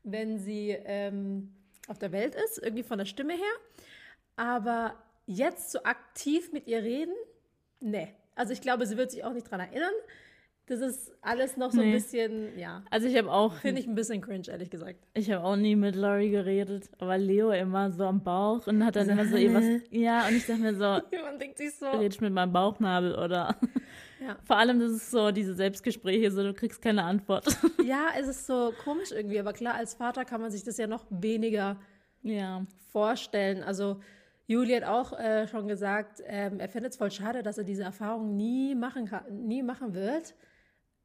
wenn sie ähm, auf der Welt ist, irgendwie von der Stimme her. Aber jetzt so aktiv mit ihr reden, nee. Also ich glaube, sie wird sich auch nicht dran erinnern. Das ist alles noch so ein Nee. bisschen, ja, Also ich habe auch, finde ich ein bisschen cringe, ehrlich gesagt. ich habe auch nie mit Laurie geredet, aber Leo immer so am Bauch und hat dann immer so irgendwas, ja, und ich dachte mir so, <laughs> Man denkt sich so, redest mit meinem Bauchnabel oder Ja. vor allem das ist so diese Selbstgespräche, so du kriegst keine Antwort. <laughs> ja, es ist so komisch irgendwie, aber klar, als Vater kann man sich das ja noch weniger ja, vorstellen. Also Juli hat auch äh, schon gesagt, ähm, er findet es voll schade, dass er diese Erfahrung nie machen kann, nie machen wird,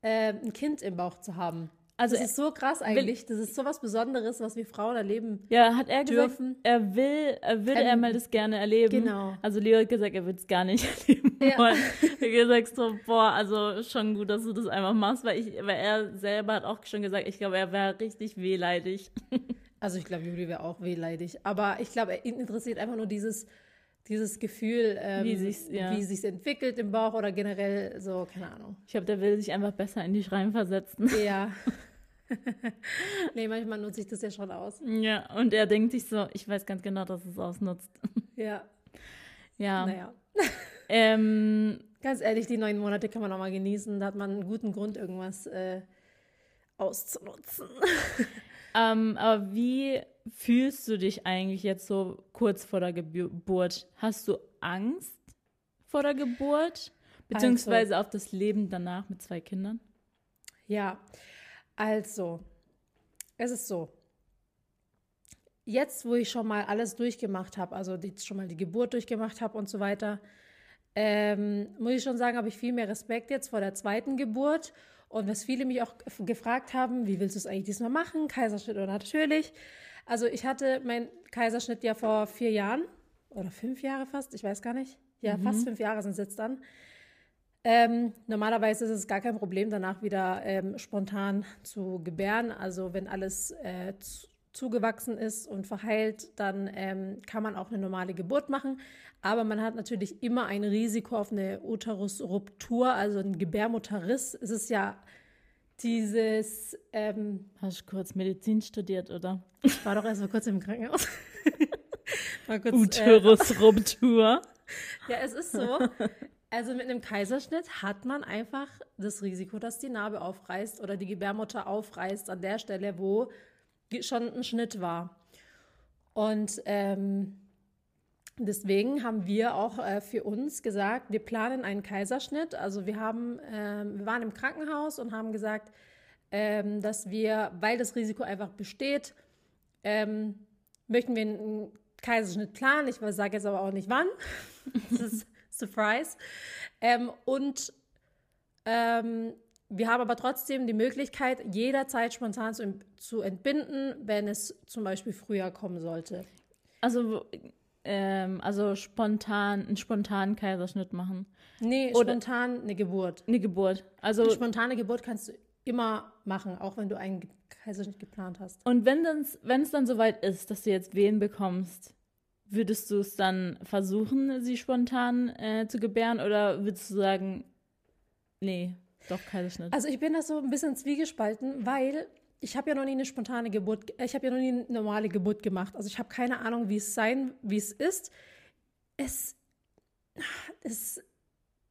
äh, ein Kind im Bauch zu haben. Also das ist so krass eigentlich. Das ist so was Besonderes, was wir Frauen erleben. ja, hat er gesagt, Dürfen. er will, er würde Ähm, er mal das gerne erleben. genau. Also Leo hat gesagt, er würde es gar nicht <laughs> erleben Ja. wollen. Er hat gesagt so, boah, also schon gut, dass du das einfach machst, weil ich, weil er selber hat auch schon gesagt, ich glaube, er wäre richtig wehleidig. <laughs> Also ich glaube, Juli wäre auch wehleidig. Aber ich glaube, ihn interessiert einfach nur dieses, dieses Gefühl, ähm, Wie sich's- ja. wie sich's entwickelt im Bauch oder generell so, keine Ahnung. Ich glaube, der will sich einfach besser in dich reinversetzen. Ja. <laughs> <laughs> nee, manchmal nutze ich das ja schon aus. Ja, und er denkt sich so, ich weiß ganz genau, dass es ausnutzt. <laughs> Ja, Ja. naja. Ähm, Ganz ehrlich, die neun Monate kann man auch mal genießen. Da hat man einen guten Grund, irgendwas äh, auszunutzen. Ähm, aber wie fühlst du dich eigentlich jetzt so kurz vor der Geburt? Hast du Angst vor der Geburt? Beziehungsweise auf das Leben danach mit zwei Kindern? Ja, also, es ist so. Jetzt, wo ich schon mal alles durchgemacht habe, also jetzt schon mal die Geburt durchgemacht habe und so weiter, ähm, muss ich schon sagen, habe ich viel mehr Respekt jetzt vor der zweiten Geburt. Und was viele mich auch gef- gefragt haben, wie willst du es eigentlich diesmal machen? Kaiserschnitt oder natürlich? Also ich hatte meinen Kaiserschnitt ja vor vier Jahren oder fünf Jahre fast, ich weiß gar nicht. Ja, fast fünf Jahre sind es jetzt dann. Ähm, normalerweise ist es gar kein Problem, danach wieder ähm, spontan zu gebären. Also wenn alles äh, zu, zugewachsen ist und verheilt, dann ähm, kann man auch eine normale Geburt machen. Aber man hat natürlich immer ein Risiko auf eine Uterusruptur, also ein Gebärmutterriss. Es ist ja dieses, ähm, Hast du kurz Medizin studiert, oder? ich war doch erst mal kurz im Krankenhaus. <laughs> äh, Uterusruptur. Ja, es ist so. Also mit einem Kaiserschnitt hat man einfach das Risiko, dass die Narbe aufreißt oder die Gebärmutter aufreißt an der Stelle, wo schon ein Schnitt war. Und ähm, deswegen haben wir auch äh, für uns gesagt, wir planen einen Kaiserschnitt. Also wir haben, ähm, wir waren im Krankenhaus und haben gesagt, ähm, dass wir, weil das Risiko einfach besteht, ähm, möchten wir einen Kaiserschnitt planen. Ich sage jetzt aber auch nicht wann. <laughs> Das ist Surprise. Ähm, und ähm, wir haben aber trotzdem die Möglichkeit, jederzeit spontan zu, zu entbinden, wenn es zum Beispiel früher kommen sollte. Also, ähm, also spontan, einen spontanen Kaiserschnitt machen. Nee, Oder- spontan eine Geburt. Eine Geburt. Also, Eine spontane Geburt kannst du immer machen, auch wenn du einen Kaiserschnitt geplant hast. und wenn dann, wenn es dann soweit ist, dass du jetzt Wehen bekommst, würdest du es dann versuchen, sie spontan äh, zu gebären oder würdest du sagen, nee, doch Kaiserschnitt? Also ich bin da so ein bisschen zwiegespalten, weil ich habe ja noch nie eine spontane Geburt, ich habe ja noch nie eine normale Geburt gemacht. Also ich habe keine Ahnung, wie es sein, wie es ist. Es, es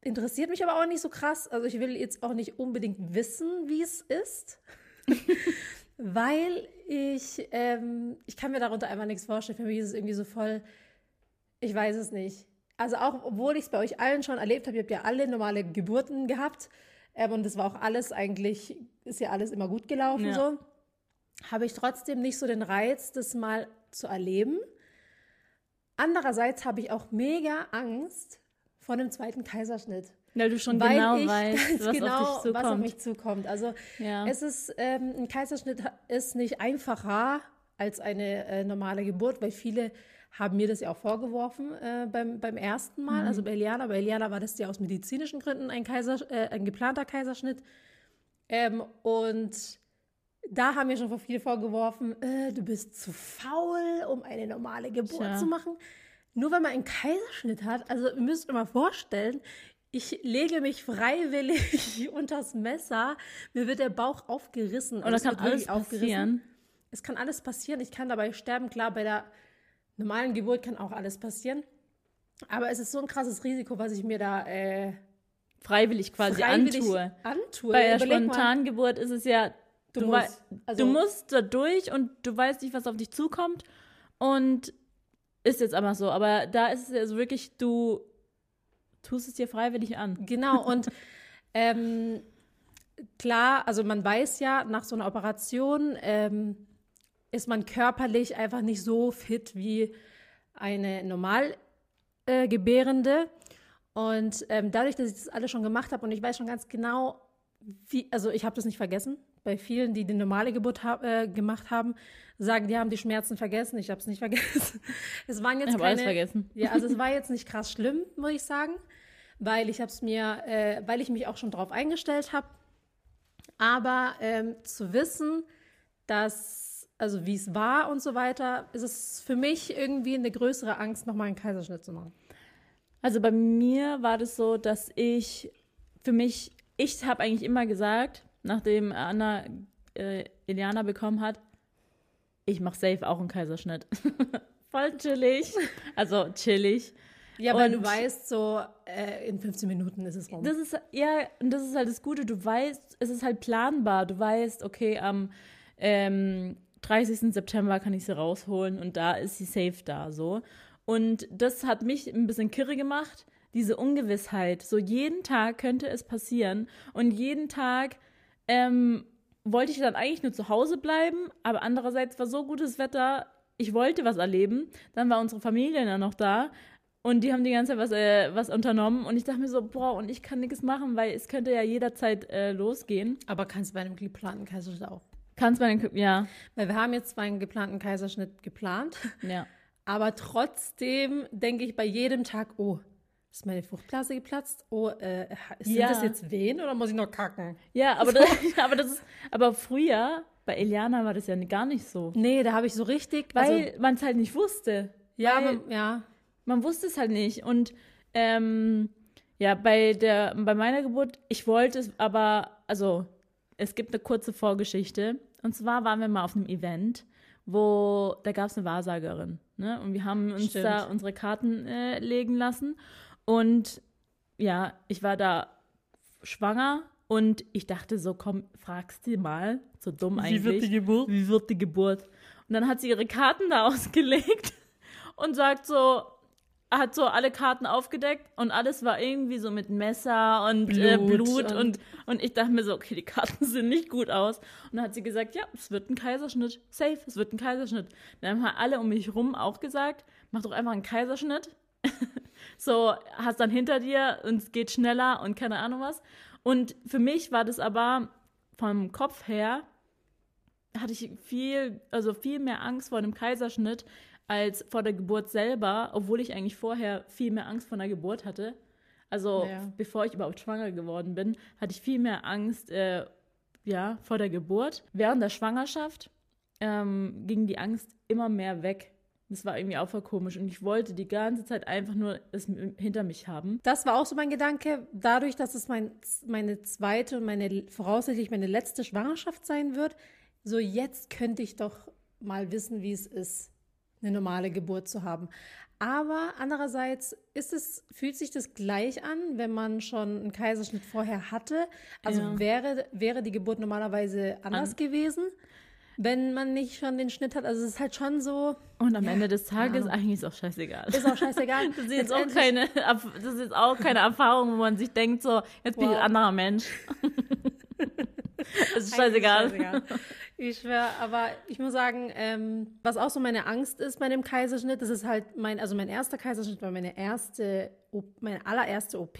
interessiert mich aber auch nicht so krass. Also ich will jetzt auch nicht unbedingt wissen, wie es ist. <laughs> Weil ich, ähm, ich kann mir darunter einfach nichts vorstellen. Für mich ist es irgendwie so voll, ich weiß es nicht. Also auch, obwohl ich es bei euch allen schon erlebt habe, ihr habt ja alle normale Geburten gehabt ähm, und das war auch alles eigentlich, ist ja alles immer gut gelaufen Ja. so, habe ich trotzdem nicht so den Reiz, das mal zu erleben. Andererseits habe ich auch mega Angst vor einem zweiten Kaiserschnitt. Weil du schon weil genau ich <laughs> weißt, was genau, auf was auf zukommt. mich zukommt. Also Ja. es ist, ähm, ein Kaiserschnitt ist nicht einfacher als eine äh, normale Geburt, weil viele haben mir das ja auch vorgeworfen äh, beim, beim ersten Mal, Mhm. also bei Eliana. Bei Eliana war das ja aus medizinischen Gründen ein, Kaiser, äh, ein geplanter Kaiserschnitt. Ähm, und da haben mir schon vor viele vorgeworfen, äh, du bist zu faul, um eine normale Geburt Tja. zu machen. Nur wenn man einen Kaiserschnitt hat, also ihr müsst euch mal vorstellen, ich lege mich freiwillig <laughs> unters Messer, mir wird der Bauch aufgerissen. Und da es kann alles passieren. Es kann alles passieren. Ich kann dabei sterben. Klar, bei der normalen Geburt kann auch alles passieren. Aber es ist so ein krasses Risiko, was ich mir da äh, Freiwillig quasi freiwillig antue. antue. Bei der Spontangeburt ist es ja, Du du, musst. Also- du musst da durch und du weißt nicht, was auf dich zukommt. Und ist jetzt aber so. Aber da ist es also wirklich, du tust es dir freiwillig an. <laughs> Genau, und ähm, klar, also man weiß ja, nach so einer Operation ähm, ist man körperlich einfach nicht so fit wie eine normal äh, Gebärende. Und ähm, dadurch, dass ich das alles schon gemacht habe und ich weiß schon ganz genau, wie, also ich habe das nicht vergessen. Bei vielen, die die normale Geburt ha äh, gemacht haben, sagen, die haben die Schmerzen vergessen. Ich habe es nicht vergessen. <laughs> Es waren jetzt Ich habe keine, alles vergessen. ja, also es <laughs> war jetzt nicht krass schlimm, muss ich sagen, weil ich habe es mir, äh, weil ich mich auch schon drauf eingestellt habe. Aber ähm, zu wissen, dass, also wie es war und so weiter, ist es für mich irgendwie eine größere Angst, nochmal einen Kaiserschnitt zu machen. Also bei mir war das so, dass ich für mich, ich habe eigentlich immer gesagt, nachdem Anna äh, Eliana bekommen hat, ich mache safe auch einen Kaiserschnitt. <laughs> Voll chillig. Also chillig. Ja, weil du weißt, so äh, in 15 Minuten ist es rum. Das ist, ja, und das ist halt das Gute. Du weißt, es ist halt planbar. Du weißt, okay, am ähm, 30. September kann ich sie rausholen und da ist sie safe da, so. Und das hat mich ein bisschen kirre gemacht, diese Ungewissheit. So jeden Tag könnte es passieren und jeden Tag ähm, wollte ich dann eigentlich nur zu Hause bleiben, aber andererseits war so gutes Wetter, ich wollte was erleben. Dann war unsere Familie dann noch da und die haben die ganze Zeit was, äh, was unternommen und ich dachte mir so, boah, und ich kann nichts machen, weil es könnte ja jederzeit äh, losgehen. Aber kannst du bei einem geplanten Kaiserschnitt auch. Kannst den, ja, Weil wir haben jetzt zwar einen geplanten Kaiserschnitt geplant, <laughs> ja. aber trotzdem denke ich bei jedem Tag, oh, ist meine Fruchtblase geplatzt? Oh, äh, sind Ja. das jetzt Wehen oder muss ich noch kacken? Ja, aber, <laughs> das, <laughs> aber das ist, aber früher, bei Eliana war das ja gar nicht so. Nee, da habe ich so richtig, Weil also, man es halt nicht wusste. ja, weil- aber, ja, Man wusste es halt nicht. Und ähm, ja, bei der, bei meiner Geburt, ich wollte es, aber, also, es gibt eine kurze Vorgeschichte. Und zwar waren wir mal auf einem Event, wo, da gab es eine Wahrsagerin. Ne? Und wir haben uns Stimmt. da unsere Karten äh, legen lassen. Und ja, ich war da schwanger und ich dachte so, komm, fragst sie mal, so dumm eigentlich. Geburt? Wie wird die Geburt? Und dann hat sie ihre Karten da <laughs> ausgelegt und sagt so, hat so alle Karten aufgedeckt und alles war irgendwie so mit Messer und Blut, äh, Blut und- und, und ich dachte mir so, okay, die Karten <laughs> sehen nicht gut aus. Und dann hat sie gesagt, ja, es wird ein Kaiserschnitt. Safe, es wird ein Kaiserschnitt. Dann haben alle um mich rum auch gesagt, mach doch einfach einen Kaiserschnitt. <laughs> so, hast dann hinter dir und es geht schneller und keine Ahnung was. Und für mich war das aber vom Kopf her hatte ich viel, also viel mehr Angst vor einem Kaiserschnitt als vor der Geburt selber, obwohl ich eigentlich vorher viel mehr Angst vor einer Geburt hatte. Also Ja. bevor ich überhaupt schwanger geworden bin, hatte ich viel mehr Angst, äh, ja, vor der Geburt. Während der Schwangerschaft ähm, ging die Angst immer mehr weg. Das war irgendwie auch voll komisch und ich wollte die ganze Zeit einfach nur es hinter mich haben. Das war auch so mein Gedanke, dadurch, dass es mein, meine zweite und meine voraussichtlich meine letzte Schwangerschaft sein wird, so jetzt könnte ich doch mal wissen, wie es ist, eine normale Geburt zu haben. Aber andererseits ist es, fühlt sich das gleich an, wenn man schon einen Kaiserschnitt vorher hatte. Also Ja. wäre, wäre die Geburt normalerweise anders gewesen, wenn man nicht schon den Schnitt hat. Also es ist halt schon so, Und am Ja, Ende des Tages Ahnung. eigentlich ist auch scheißegal. ist auch scheißegal. <laughs> Das ist jetzt auch keine, das ist jetzt auch keine Erfahrung, wo man sich denkt, so, jetzt bin ich Wow. ein anderer Mensch. <laughs> Es ist scheißegal. scheißegal. Ich schwör, aber ich muss sagen, ähm, was auch so meine Angst ist bei dem Kaiserschnitt, das ist halt mein, also mein erster Kaiserschnitt war meine erste, meine allererste OP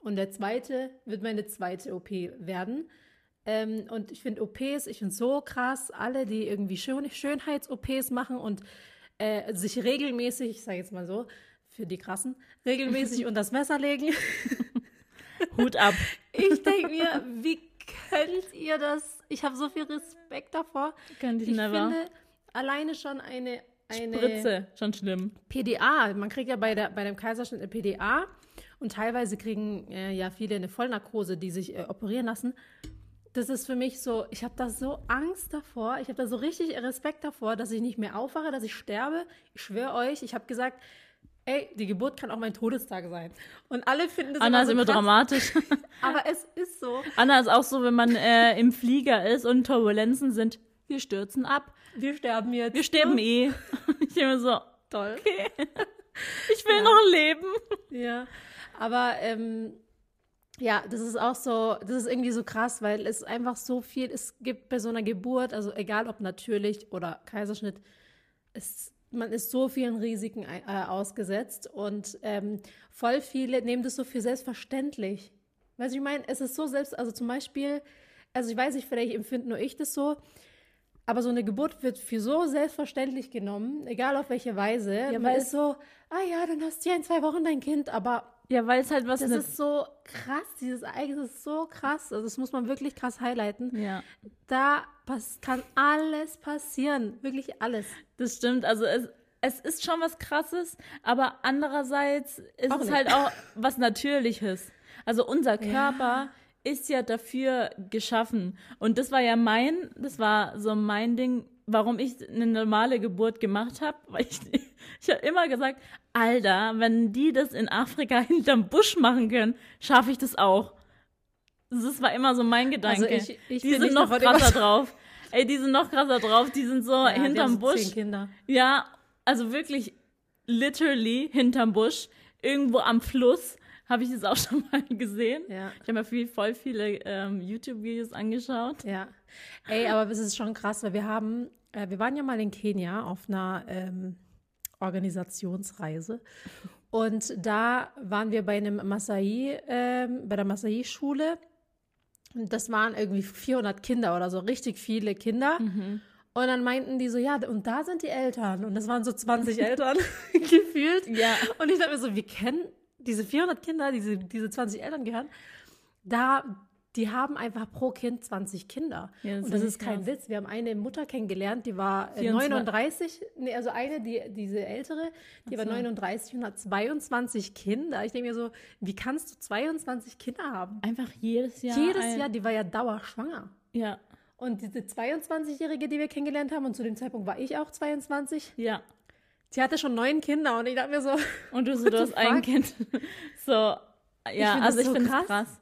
und der zweite wird meine zweite OP werden. Ähm, und ich finde OPs, ich finde so krass, alle, die irgendwie Schön Schönheits-OPs machen und äh, sich regelmäßig, ich sage jetzt mal so, für die Krassen, regelmäßig <laughs> unter das Messer legen. Hut ab. Ich denke mir, wie könnt ihr das? Ich habe so viel Respekt davor. Könnte ich, Ich never. finde alleine schon eine, eine Spritze, schon schlimm. PDA. Man kriegt ja bei, der, bei dem Kaiserschnitt eine PDA und teilweise kriegen äh, ja viele eine Vollnarkose, die sich äh, operieren lassen. Das ist für mich so, ich habe da so Angst davor, ich habe da so richtig Respekt davor, dass ich nicht mehr aufwache, dass ich sterbe. Ich schwöre euch, ich habe gesagt, ey, die Geburt kann auch mein Todestag sein. Und alle finden das Anna immer ist so immer krass, dramatisch. <laughs> aber es ist so. Anna ist auch so, wenn man äh, im Flieger ist und Turbulenzen sind, wir stürzen ab. Wir sterben jetzt. Wir sterben <laughs> eh. <laughs> Ich immer so, Toll. ich will Ja. noch leben. Ja, aber ähm, ja, das ist auch so, das ist irgendwie so krass, weil es einfach so viel, es gibt bei so einer Geburt, also egal ob natürlich oder Kaiserschnitt, es, man ist so vielen Risiken äh, ausgesetzt und ähm, voll viele nehmen das so für selbstverständlich. Weißt du, ich meine, es ist so selbst, also zum Beispiel, also ich weiß nicht, vielleicht empfinde nur ich das so, aber so eine Geburt wird für so selbstverständlich genommen, egal auf welche Weise. Ja, man weil ist so, ah ja, dann hast du ja in zwei Wochen dein Kind, aber Ja, weil es halt was das ist so krass, dieses Ereignis ist so krass. Also das muss man wirklich krass highlighten. Ja, Da kann alles passieren, wirklich alles. das stimmt. Also es, es ist schon was Krasses, aber andererseits ist Auch es nicht. halt auch was Natürliches. Also unser Körper ist ja dafür geschaffen. Und das war ja mein, das war so mein Ding, warum ich eine normale Geburt gemacht habe, weil ich, <laughs> ich habe immer gesagt, Alter, wenn die das in Afrika <laughs> hinterm Busch machen können, schaffe ich das auch. Das war immer so mein Gedanke. Also ich- ich die sind noch krasser <laughs> drauf. Ey, die sind noch krasser drauf. Die sind so Ja, hinterm so Busch. Ja, also wirklich literally hinterm Busch, irgendwo am Fluss, habe ich das auch <laughs> schon mal gesehen. Ja. Ich habe mir viel, voll viele ähm, YouTube-Videos angeschaut. Ja. Ey, aber es ist schon krass, weil wir haben, äh, wir waren ja mal in Kenia auf einer ähm, Organisationsreise. Und da waren wir bei einem Masai, ähm, bei der Masai-Schule. Und das waren irgendwie 400 Kinder oder so, richtig viele Kinder. Und dann meinten die so, ja, und da sind die Eltern. Und das waren so 20 <laughs> Eltern <laughs> gefühlt. Ja. Und ich dachte mir so, wir kennen diese 400 Kinder, diese, diese 20 Eltern gehören, da, die haben einfach pro Kind 20 Kinder. Ja, das und ist das ist kein. Witz. Wir haben eine Mutter kennengelernt, die war äh, 24. 39, nee, also eine, die, diese ältere, die war so. 39 und hat 22 Kinder. Ich denke mir so, wie kannst du 22 Kinder haben? Einfach jedes Jahr. Jedes ein, Jahr, die war ja dauerschwanger. Ja, Und diese 22-Jährige, die wir kennengelernt haben, und zu dem Zeitpunkt war ich auch 22, ja. die hatte schon neun Kinder. Und ich dachte mir so, Und du so, <laughs> du hast ein? Kind. <laughs> so, ja, das also ich so finde krass. krass.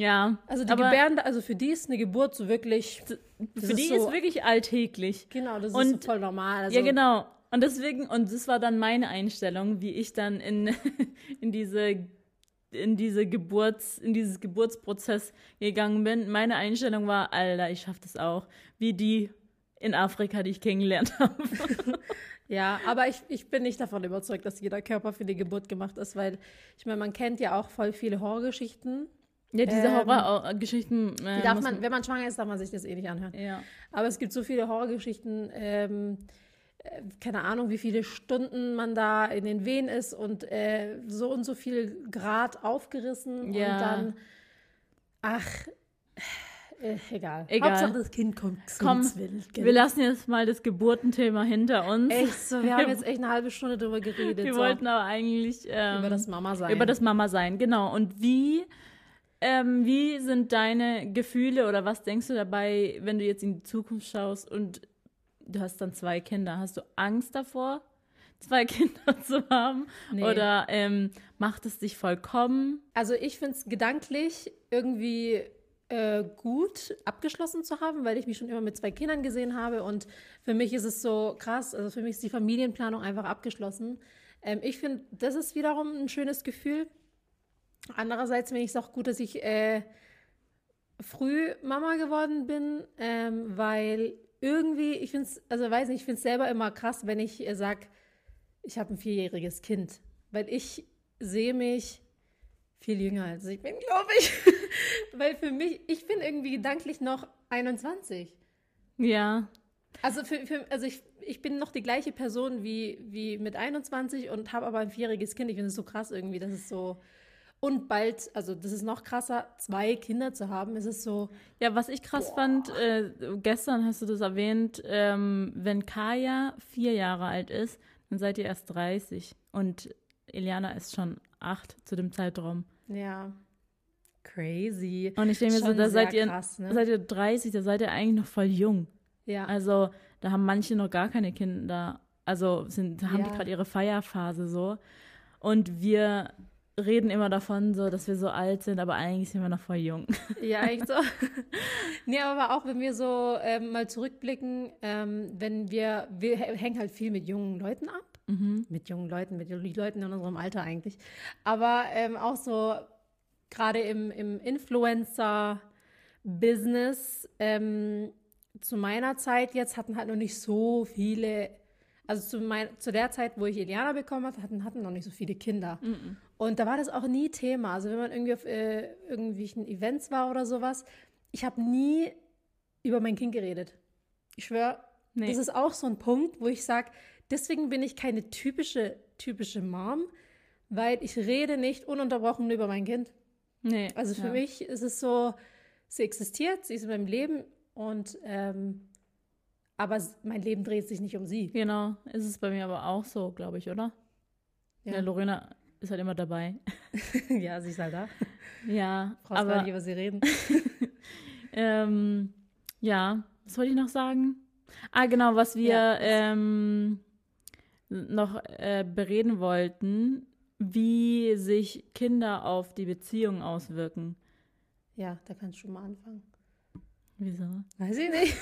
Ja. also die Gebärde, also für die ist eine Geburt so wirklich, für die ist so, wirklich alltäglich. genau, das ist Und- so voll normal. Also, ja, genau. Und deswegen, und das war dann meine Einstellung, wie ich dann in, <laughs> in diese in diese Geburts, in dieses Geburtsprozess gegangen bin. Meine Einstellung war, Alter, ich schaff das auch. Wie die in Afrika, die ich kennengelernt <laughs> habe. <laughs> Ja, aber ich, ich bin nicht davon überzeugt, dass jeder Körper für die Geburt gemacht ist, weil ich meine, man kennt ja auch voll viele Horrorgeschichten. Ja, diese Ähm, Horrorgeschichten. Äh, Die darf man, wenn man schwanger ist, darf man sich das eh nicht anhören. Ja. Aber es gibt so viele Horrorgeschichten, ähm, äh, keine Ahnung, wie viele Stunden man da in den Wehen ist und äh, so und so viel Grad aufgerissen Ja. und dann, ach, äh, egal. Egal. Hauptsache das Kind kommt Komm? Wir lassen jetzt mal das Geburtenthema hinter uns. Echt so, wir haben jetzt echt eine halbe Stunde drüber geredet. Wir so. wollten aber eigentlich ähm, über das Mama sein. über das Mama sein, genau. Und wie, ähm, wie sind deine Gefühle oder was denkst du dabei, wenn du jetzt in die Zukunft schaust und du hast dann zwei Kinder? Hast du Angst davor, <laughs> zwei Kinder <laughs> zu haben? Nee. Oder ähm, macht es dich vollkommen? Also ich finde es gedanklich irgendwie äh, gut abgeschlossen zu haben, weil ich mich schon immer mit zwei Kindern gesehen habe und für mich ist es so krass, also für mich ist die Familienplanung einfach abgeschlossen. Ähm, ich finde, das ist wiederum ein schönes Gefühl. Andererseits finde ich es auch gut, dass ich äh, früh Mama geworden bin, ähm, weil irgendwie, ich finde es, also weiß nicht, ich finde es selber immer krass, wenn ich äh, sage, ich habe ein vierjähriges Kind, weil ich sehe mich viel jünger als ich bin, glaube ich. <laughs> weil für mich, ich bin irgendwie gedanklich noch 21. Ja. Also, für, für, also ich, ich bin noch die gleiche Person wie, wie mit 21 und habe aber ein vierjähriges Kind. Ich finde es so krass irgendwie, dass es so. Und bald, also das ist noch krasser, zwei Kinder zu haben, ist es so. Ja, was ich krass fand, äh, gestern hast du das erwähnt, ähm, wenn Kaya vier Jahre alt ist, dann seid ihr erst 30 und Eliana ist schon acht zu dem Zeitraum. Ja. Crazy. Und ich denke mir so, da seid ihr, krass, ne? seid ihr 30, da seid ihr eigentlich noch voll jung. Ja. Also da haben manche noch gar keine Kinder. Also sind, haben die Ja. gerade ihre Feierphase so. Und wir reden immer davon, so, dass wir so alt sind, aber eigentlich sind wir noch voll jung. <laughs> Ja, eigentlich so. nee, aber auch wenn wir so ähm, mal zurückblicken, ähm, wenn wir, wir hä- hängen halt viel mit jungen Leuten ab. Mit jungen Leuten, mit Leuten in unserem Alter eigentlich. Aber ähm, auch so gerade im, im Influencer-Business, ähm, zu meiner Zeit jetzt hatten halt noch nicht so viele, also zu, mein, zu der Zeit, wo ich Eliana bekommen habe, hatten, hatten noch nicht so viele Kinder. Und da war das auch nie Thema. Also wenn man irgendwie auf äh, irgendwelchen Events war oder sowas, ich habe nie über mein Kind geredet. Ich schwöre, Nee. das ist auch so ein Punkt, wo ich sage, deswegen bin ich keine typische, typische Mom, weil ich rede nicht ununterbrochen über mein Kind. Nee. Also für ja. mich ist es so, sie existiert, sie ist in meinem Leben und ähm, aber mein Leben dreht sich nicht um sie. Genau, ist es bei mir aber auch so, glaube ich, oder? Ja. Lorena ist halt immer dabei. <laughs> ja, sie ist halt da. Ja, Brauchst gar aber nicht über sie reden. <laughs> ähm, ja, was wollte ich noch sagen? Ah, genau, was wir Ja, ähm, noch äh, bereden wollten, wie sich Kinder auf die Beziehung auswirken. Ja, da kannst du mal anfangen. Wieso? Weiß ich nicht.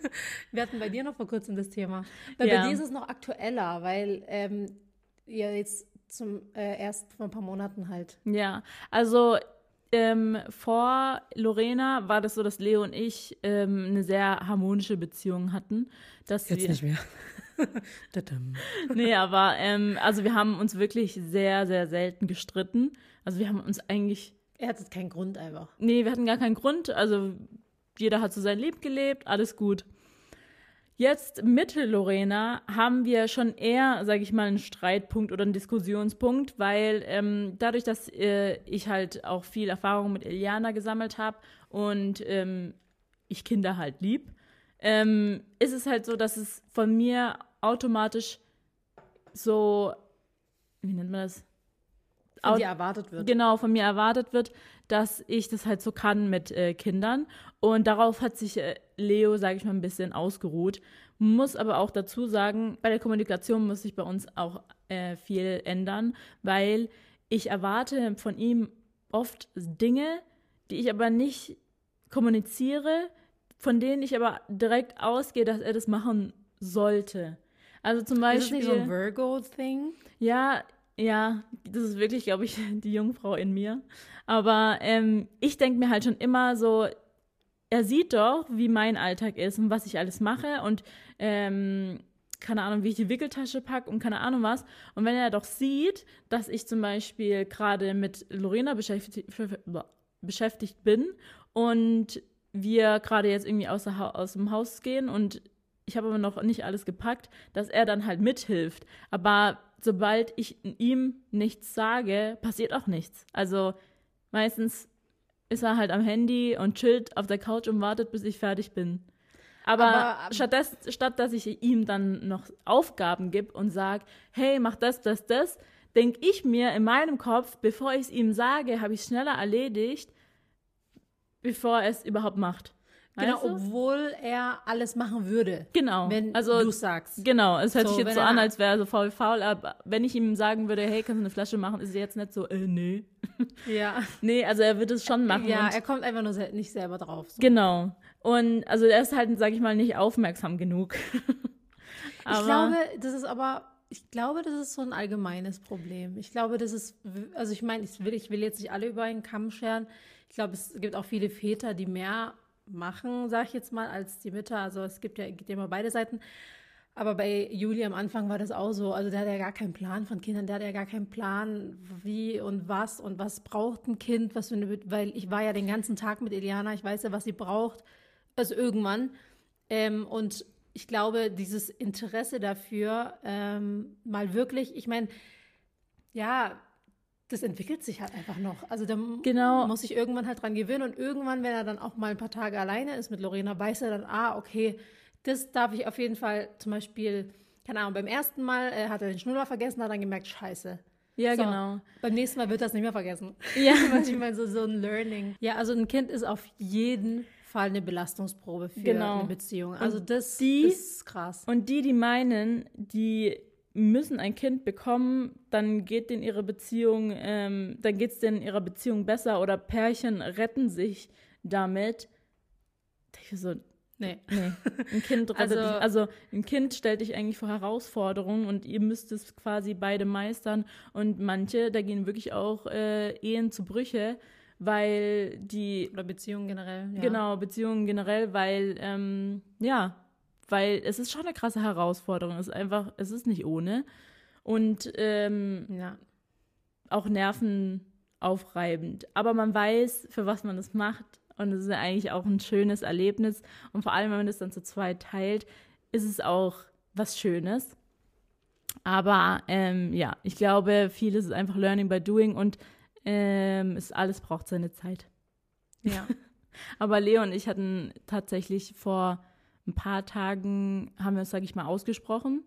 <laughs> Wir hatten bei dir noch vor kurzem das Thema. Weil Ja. bei dir ist es noch aktueller, weil ähm, ihr jetzt zum äh, erst vor ein paar Monaten halt. Ja, also ähm, vor Lorena war das so, dass Leo und ich ähm, eine sehr harmonische Beziehung hatten. Dass wir, mehr. <laughs> Tadam. Nee, aber ähm, also wir haben uns wirklich sehr, sehr selten gestritten. Also wir haben uns eigentlich, er hat jetzt keinen Grund einfach. nee, wir hatten gar keinen Grund. Also jeder hat so sein Leben gelebt, alles gut. Jetzt mit Lorena haben wir schon eher, sage ich mal, einen Streitpunkt oder einen Diskussionspunkt, weil ähm, dadurch, dass äh, ich halt auch viel Erfahrung mit Eliana gesammelt habe und ähm, ich Kinder halt lieb, ähm, ist es halt so, dass es von mir automatisch so, wie nennt man das? Von dir erwartet wird. genau von mir erwartet wird, dass ich das halt so kann mit äh, Kindern. Und darauf hat sich äh, Leo, sage ich mal, ein bisschen ausgeruht. Muss aber auch dazu sagen, bei der Kommunikation muss sich bei uns auch äh, viel ändern, weil ich erwarte von ihm oft Dinge, die ich aber nicht kommuniziere, von denen ich aber direkt ausgehe, dass er das machen sollte. Also zum Ist Beispiel. das nicht so ein Virgo-Thing? Ja, ja, das ist wirklich, glaube ich, <laughs> die Jungfrau in mir. Aber ähm, ich denke mir halt schon immer so, er sieht doch, wie mein Alltag ist und was ich alles mache und ähm, keine Ahnung, wie ich die Wickeltasche packe und keine Ahnung was. Und wenn er doch sieht, dass ich zum Beispiel gerade mit Lorena beschäftigt, beschäftigt bin und wir gerade jetzt irgendwie aus, aus dem Haus gehen und ich habe aber noch nicht alles gepackt, dass er dann halt mithilft. Aber sobald ich ihm nichts sage, passiert auch nichts. Also meistens ist er halt am Handy und chillt auf der Couch und wartet, bis ich fertig bin. Aber, Aber- stattdessen, statt dass ich ihm dann noch Aufgaben gebe und sage, hey, mach das, das, das, denke ich mir in meinem Kopf, bevor ich es ihm sage, habe ich es schneller erledigt, bevor er es überhaupt macht. Genau, Weißt du? obwohl er alles machen würde, Genau. wenn also, du sagst. Genau, es hört So, sich jetzt so an, als wäre er so faul faul, aber wenn ich ihm sagen würde, hey, kannst du eine Flasche machen, ist er jetzt nicht so, äh, nee. <laughs> Ja. Nee, also er wird es schon machen. Ja, er kommt einfach nur nicht selber drauf. So. genau. Und also er ist halt, sag ich mal, nicht aufmerksam genug. <laughs> Ich glaube, das ist aber, ich glaube, das ist so ein allgemeines Problem. Ich glaube, das ist, also ich meine, ich will, ich will jetzt nicht alle über einen Kamm scheren. Ich glaube, es gibt auch viele Väter, die mehr machen, sag ich jetzt mal, als die Mütter. Also es gibt ja, gibt ja immer beide Seiten. Aber bei Juli am Anfang war das auch so. Also der hat ja gar keinen Plan von Kindern, der hat ja gar keinen Plan, wie und was und was braucht ein Kind, was für eine, weil ich war ja den ganzen Tag mit Eliana, ich weiß ja, was sie braucht, also irgendwann. Ähm, und ich glaube, dieses Interesse dafür, ähm, mal wirklich, ich meine, ja, das entwickelt sich halt einfach noch. Also da genau. muss ich irgendwann halt dran gewöhnen und irgendwann, wenn er dann auch mal ein paar Tage alleine ist mit Lorena, weiß er dann, ah, okay, das darf ich auf jeden Fall zum Beispiel, keine Ahnung, beim ersten Mal äh, hat er den Schnuller vergessen, hat dann gemerkt, scheiße. Ja, so, genau. Beim nächsten Mal wird er es nicht mehr vergessen. Ja. <laughs> Manchmal so, so ein Learning. Ja, also ein Kind ist auf jeden Fall eine Belastungsprobe für genau. eine Beziehung. Also das, die, das ist krass. Und die, die meinen, die müssen ein Kind bekommen, dann geht in ihre Beziehung, ähm, dann geht es in ihrer Beziehung besser oder Pärchen retten sich damit. Ich so, Nee. nee. Ein Kind also, dich, also ein Kind stellt dich eigentlich vor Herausforderungen und ihr müsst es quasi beide meistern. Und manche, da gehen wirklich auch äh, Ehen zu Brüche, weil die. Oder Beziehungen generell. Ja. Genau, Beziehungen generell, weil, ähm, ja, weil es ist schon eine krasse Herausforderung. Es ist einfach, es ist nicht ohne. Und ähm, ja. auch nervenaufreibend. Aber man weiß, für was man das macht und es ist ja eigentlich auch ein schönes Erlebnis. Und vor allem, wenn man das dann zu zweit teilt, ist es auch was Schönes. Aber ähm, ja, ich glaube, vieles ist einfach Learning by Doing und ähm, es alles braucht seine Zeit. Ja. <laughs> Aber Leo und ich hatten tatsächlich vor ein paar Tagen, haben wir es, sage ich mal, ausgesprochen.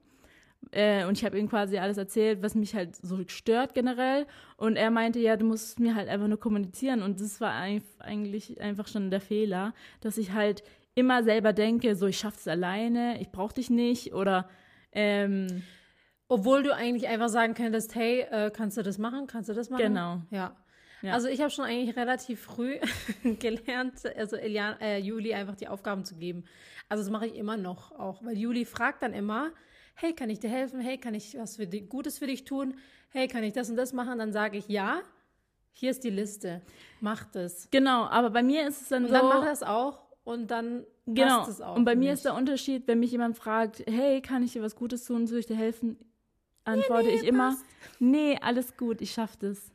Äh, und ich habe ihm quasi alles erzählt, was mich halt so stört generell. Und er meinte, ja, du musst mir halt einfach nur kommunizieren. Und das war eigentlich einfach schon der Fehler, dass ich halt immer selber denke, so ich schaff's alleine, ich brauche dich nicht oder ähm, obwohl du eigentlich einfach sagen könntest, hey, äh, kannst du das machen, kannst du das machen? Genau. Ja. Ja. Also ich habe schon eigentlich relativ früh <laughs> gelernt, also Elian, äh, Juli einfach die Aufgaben zu geben. Also das mache ich immer noch auch, weil Juli fragt dann immer, hey, kann ich dir helfen? Hey, kann ich was für dich, Gutes für dich tun? Hey, kann ich das und das machen? Dann sage ich ja. Hier ist die Liste. Mach das. Genau, aber bei mir ist es dann und so. Dann mach das auch und dann genau. passt es auch. Und bei mir ist der Unterschied, wenn mich jemand fragt, hey, kann ich dir was Gutes tun? Soll ich dir helfen? Antworte nee, nee, ich immer, passt. nee, alles gut, ich schaff das.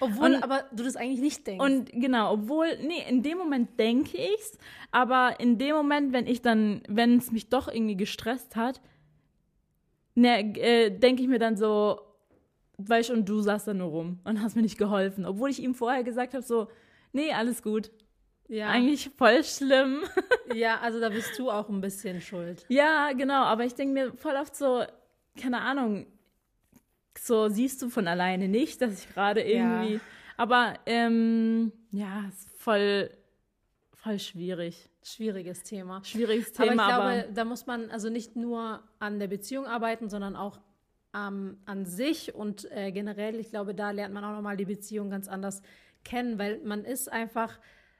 Obwohl, und, aber du das eigentlich nicht denkst. Und genau, obwohl, nee, in dem Moment denke ich's, aber in dem Moment, wenn ich dann, wenn es mich doch irgendwie gestresst hat, ne, äh, denke ich mir dann so, weißt du, und du saßt da nur rum und hast mir nicht geholfen. Obwohl ich ihm vorher gesagt habe, so, nee, alles gut. Ja. Eigentlich voll schlimm. <laughs> ja, also da bist du auch ein bisschen schuld. Ja, genau, aber ich denke mir voll oft so, keine Ahnung, so siehst du von alleine nicht, dass ich gerade irgendwie. Ja. Aber ähm, ja, ist voll, voll schwierig. Schwieriges Thema. Schwieriges Thema. Aber ich glaube, da muss man also nicht nur an der Beziehung arbeiten, sondern auch ähm, an sich und äh, generell. Ich glaube, da lernt man auch nochmal die Beziehung ganz anders kennen, weil man ist einfach,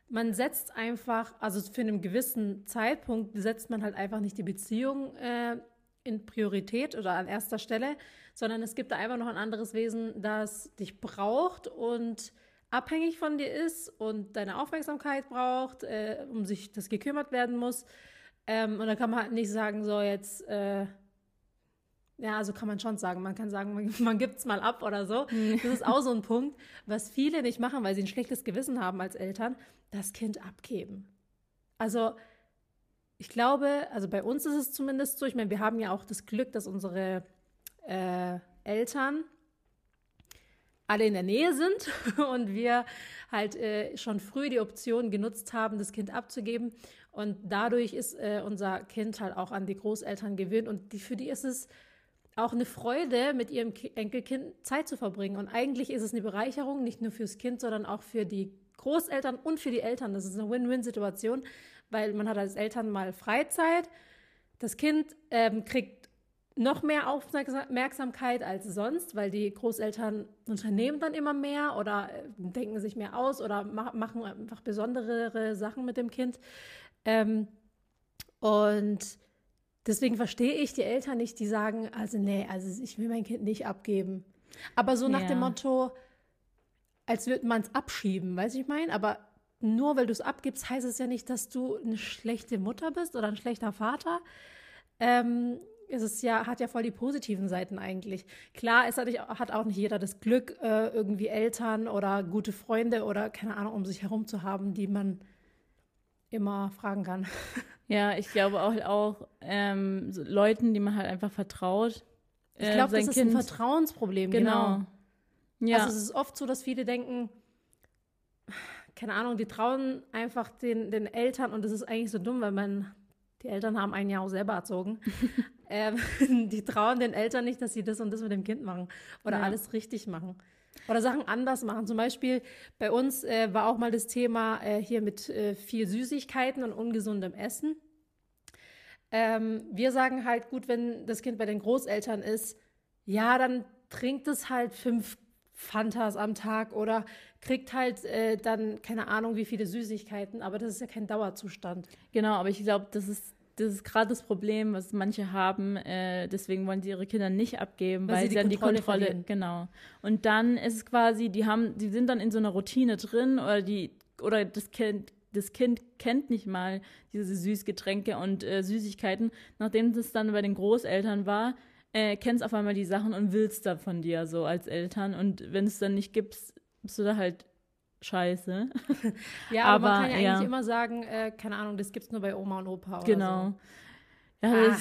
man setzt einfach, also für einen gewissen Zeitpunkt setzt man halt einfach nicht die Beziehung äh, in Priorität oder an erster Stelle, sondern es gibt da einfach noch ein anderes Wesen, das dich braucht und abhängig von dir ist und deine Aufmerksamkeit braucht, äh, um sich das gekümmert werden muss. Ähm, und da kann man halt nicht sagen, so jetzt, äh, ja, also kann man schon sagen, man kann sagen, <laughs> man, man gibt es mal ab oder so. Mhm. Das ist auch so ein Punkt, was viele nicht machen, weil sie ein schlechtes Gewissen haben als Eltern, das Kind abgeben. Also ich glaube, also bei uns ist es zumindest so, ich meine, wir haben ja auch das Glück, dass unsere äh, Eltern alle in der Nähe sind <laughs> und wir halt äh, schon früh die Option genutzt haben, das Kind abzugeben. Und dadurch ist äh, unser Kind halt auch an die Großeltern gewöhnt und die, für die ist es auch eine Freude, mit ihrem Enkelkind Zeit zu verbringen. Und eigentlich ist es eine Bereicherung, nicht nur fürs Kind, sondern auch für die Großeltern und für die Eltern. Das ist eine Win-Win-Situation, weil man hat als Eltern mal Freizeit. Das Kind ähm, kriegt noch mehr Aufmerksamkeit als sonst, weil die Großeltern unternehmen dann immer mehr oder äh, denken sich mehr aus oder machen einfach besondere Sachen mit dem Kind. Ähm, und deswegen verstehe ich die Eltern nicht, die sagen, also nee, also ich will mein Kind nicht abgeben. Aber so nach ja. dem Motto, als würde man es abschieben, weiß ich mein, aber nur weil du es abgibst, heißt es ja nicht, dass du eine schlechte Mutter bist oder ein schlechter Vater. Ähm, es ist ja, hat ja voll die positiven Seiten eigentlich. Klar, es hat, hat auch nicht jeder das Glück, äh, irgendwie Eltern oder gute Freunde oder keine Ahnung um sich herum zu haben, die man immer fragen kann. <laughs> Ja, ich glaube auch, auch ähm, so Leuten, die man halt einfach vertraut. Ich glaube, äh, das ist kind. ein Vertrauensproblem. Genau. genau. Ja. Also es ist oft so, dass viele denken, keine Ahnung, die trauen einfach den, den Eltern und das ist eigentlich so dumm, weil man, die Eltern haben einen ja auch selber erzogen. <laughs> ähm, <laughs> die trauen den Eltern nicht, dass sie das und das mit dem Kind machen oder ja. alles richtig machen. Oder Sachen anders machen. Zum Beispiel bei uns äh, war auch mal das Thema äh, hier mit äh, viel Süßigkeiten und ungesundem Essen. Ähm, wir sagen halt, gut, wenn das Kind bei den Großeltern ist, ja, dann trinkt es halt fünf Fantas am Tag oder kriegt halt äh, dann keine Ahnung wie viele Süßigkeiten, aber das ist ja kein Dauerzustand. Genau, aber ich glaube, das ist das ist gerade das Problem, was manche haben. Äh, deswegen wollen sie ihre Kinder nicht abgeben, weil, weil sie, sie dann Kontrolle die Kontrolle, verlieren. genau. Und dann ist es quasi, die haben, die sind dann in so einer Routine drin oder die oder das Kind das Kind kennt nicht mal diese Süßgetränke und äh, Süßigkeiten. Nachdem es dann bei den Großeltern war, äh, kennst auf einmal die Sachen und willst da von dir so als Eltern. Und wenn es dann nicht gibt, bist du da halt scheiße. <laughs> ja, aber, aber man kann ja, ja, eigentlich immer sagen, äh, keine Ahnung, das gibt es nur bei Oma und Opa. genau. So. Ja, Ach,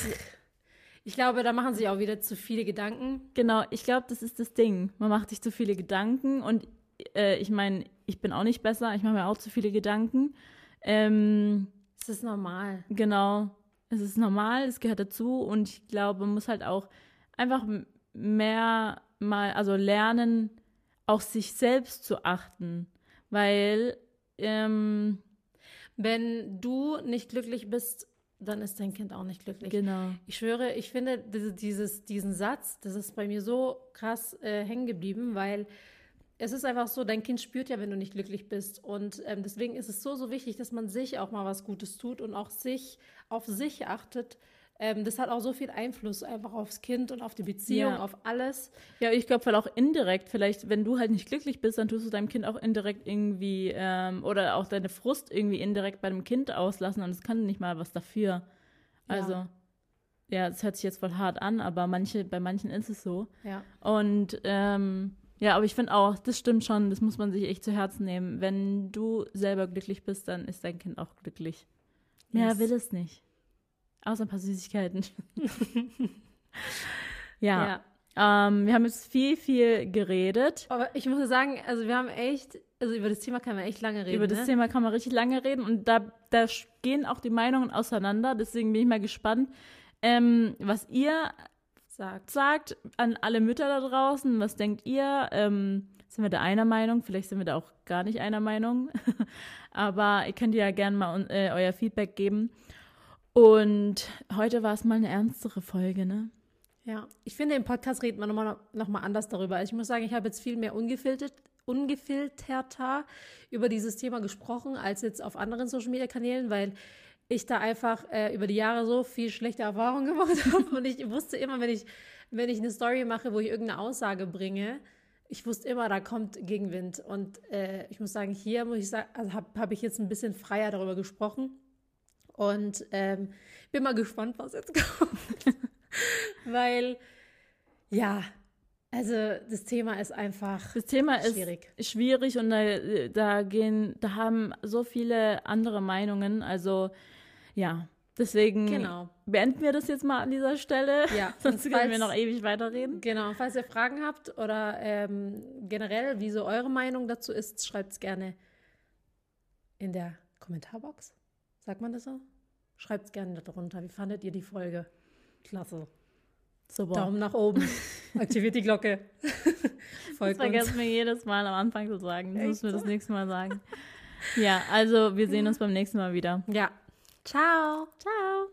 ich glaube, da machen sich auch wieder zu viele Gedanken. Genau, ich glaube, das ist das Ding. Man macht sich zu viele Gedanken und äh, ich meine, ich bin auch nicht besser, ich mache mir auch zu viele Gedanken. Ähm, es ist normal. Genau, es ist normal, es gehört dazu und ich glaube, man muss halt auch einfach mehr mal, also lernen, auch sich selbst zu achten, weil ähm, wenn du nicht glücklich bist, dann ist dein Kind auch nicht glücklich. Genau. Ich schwöre, ich finde dieses, diesen Satz, das ist bei mir so krass äh, hängen geblieben, weil es ist einfach so, dein Kind spürt ja, wenn du nicht glücklich bist. Und ähm, deswegen ist es so, so wichtig, dass man sich auch mal was Gutes tut und auch sich auf sich achtet. Ähm, das hat auch so viel Einfluss einfach aufs Kind und auf die Beziehung, ja. auf alles. Ja, ich glaube, weil auch indirekt, vielleicht, wenn du halt nicht glücklich bist, dann tust du deinem Kind auch indirekt irgendwie ähm, oder auch deine Frust irgendwie indirekt bei dem Kind auslassen und es kann nicht mal was dafür. Also. Ja. Ja, das hört sich jetzt voll hart an, aber manche, bei manchen ist es so. Ja. Und ähm, ja, aber ich finde auch, das stimmt schon, das muss man sich echt zu Herzen nehmen. Wenn du selber glücklich bist, dann ist dein Kind auch glücklich. Mehr yes. will es nicht. Außer ein paar Süßigkeiten. <laughs> ja. ja. Ähm, wir haben jetzt viel, viel geredet. Aber ich muss sagen, also wir haben echt, also über das Thema kann man echt lange reden. Über das ne? Thema kann man richtig lange reden und da, da gehen auch die Meinungen auseinander. Deswegen bin ich mal gespannt, ähm, was ihr sagt. Sagt an alle Mütter da draußen, was denkt ihr? Ähm, sind wir da einer Meinung? Vielleicht sind wir da auch gar nicht einer Meinung. <laughs> Aber ihr könnt ja gerne mal äh, euer Feedback geben. Und heute war es mal eine ernstere Folge, ne? Ja, ich finde, im Podcast redet man nochmal noch mal anders darüber. Ich muss sagen, ich habe jetzt viel mehr ungefiltert, ungefilterter über dieses Thema gesprochen als jetzt auf anderen Social-Media-Kanälen, weil ich da einfach äh, über die Jahre so viel schlechte Erfahrungen <laughs> gemacht habe. Und ich wusste immer, wenn ich, wenn ich eine Story mache, wo ich irgendeine Aussage bringe, ich wusste immer, da kommt Gegenwind. Und äh, ich muss sagen, hier muss ich sagen, also habe hab ich jetzt ein bisschen freier darüber gesprochen. Und ähm, bin mal gespannt, was jetzt <laughs> kommt. Weil, ja, also das Thema ist einfach das Thema schwierig. ist schwierig und da, da gehen, da haben so viele andere Meinungen. Also ja, deswegen genau. beenden wir das jetzt mal an dieser Stelle. Ja, <laughs> sonst falls, können wir noch ewig weiterreden. Genau, falls ihr Fragen habt oder ähm, generell, wie so eure Meinung dazu ist, schreibt es gerne in der Kommentarbox. Sagt man das so? Schreibt es gerne darunter. Wie fandet ihr die Folge? Klasse. Super. Daumen nach oben. <laughs> Aktiviert die Glocke. <laughs> Folgt das vergessen wir jedes Mal am Anfang zu sagen. Das müssen wir das nächste Mal sagen. <laughs> Ja, also wir sehen uns beim nächsten Mal wieder. Ja. Ciao. Ciao.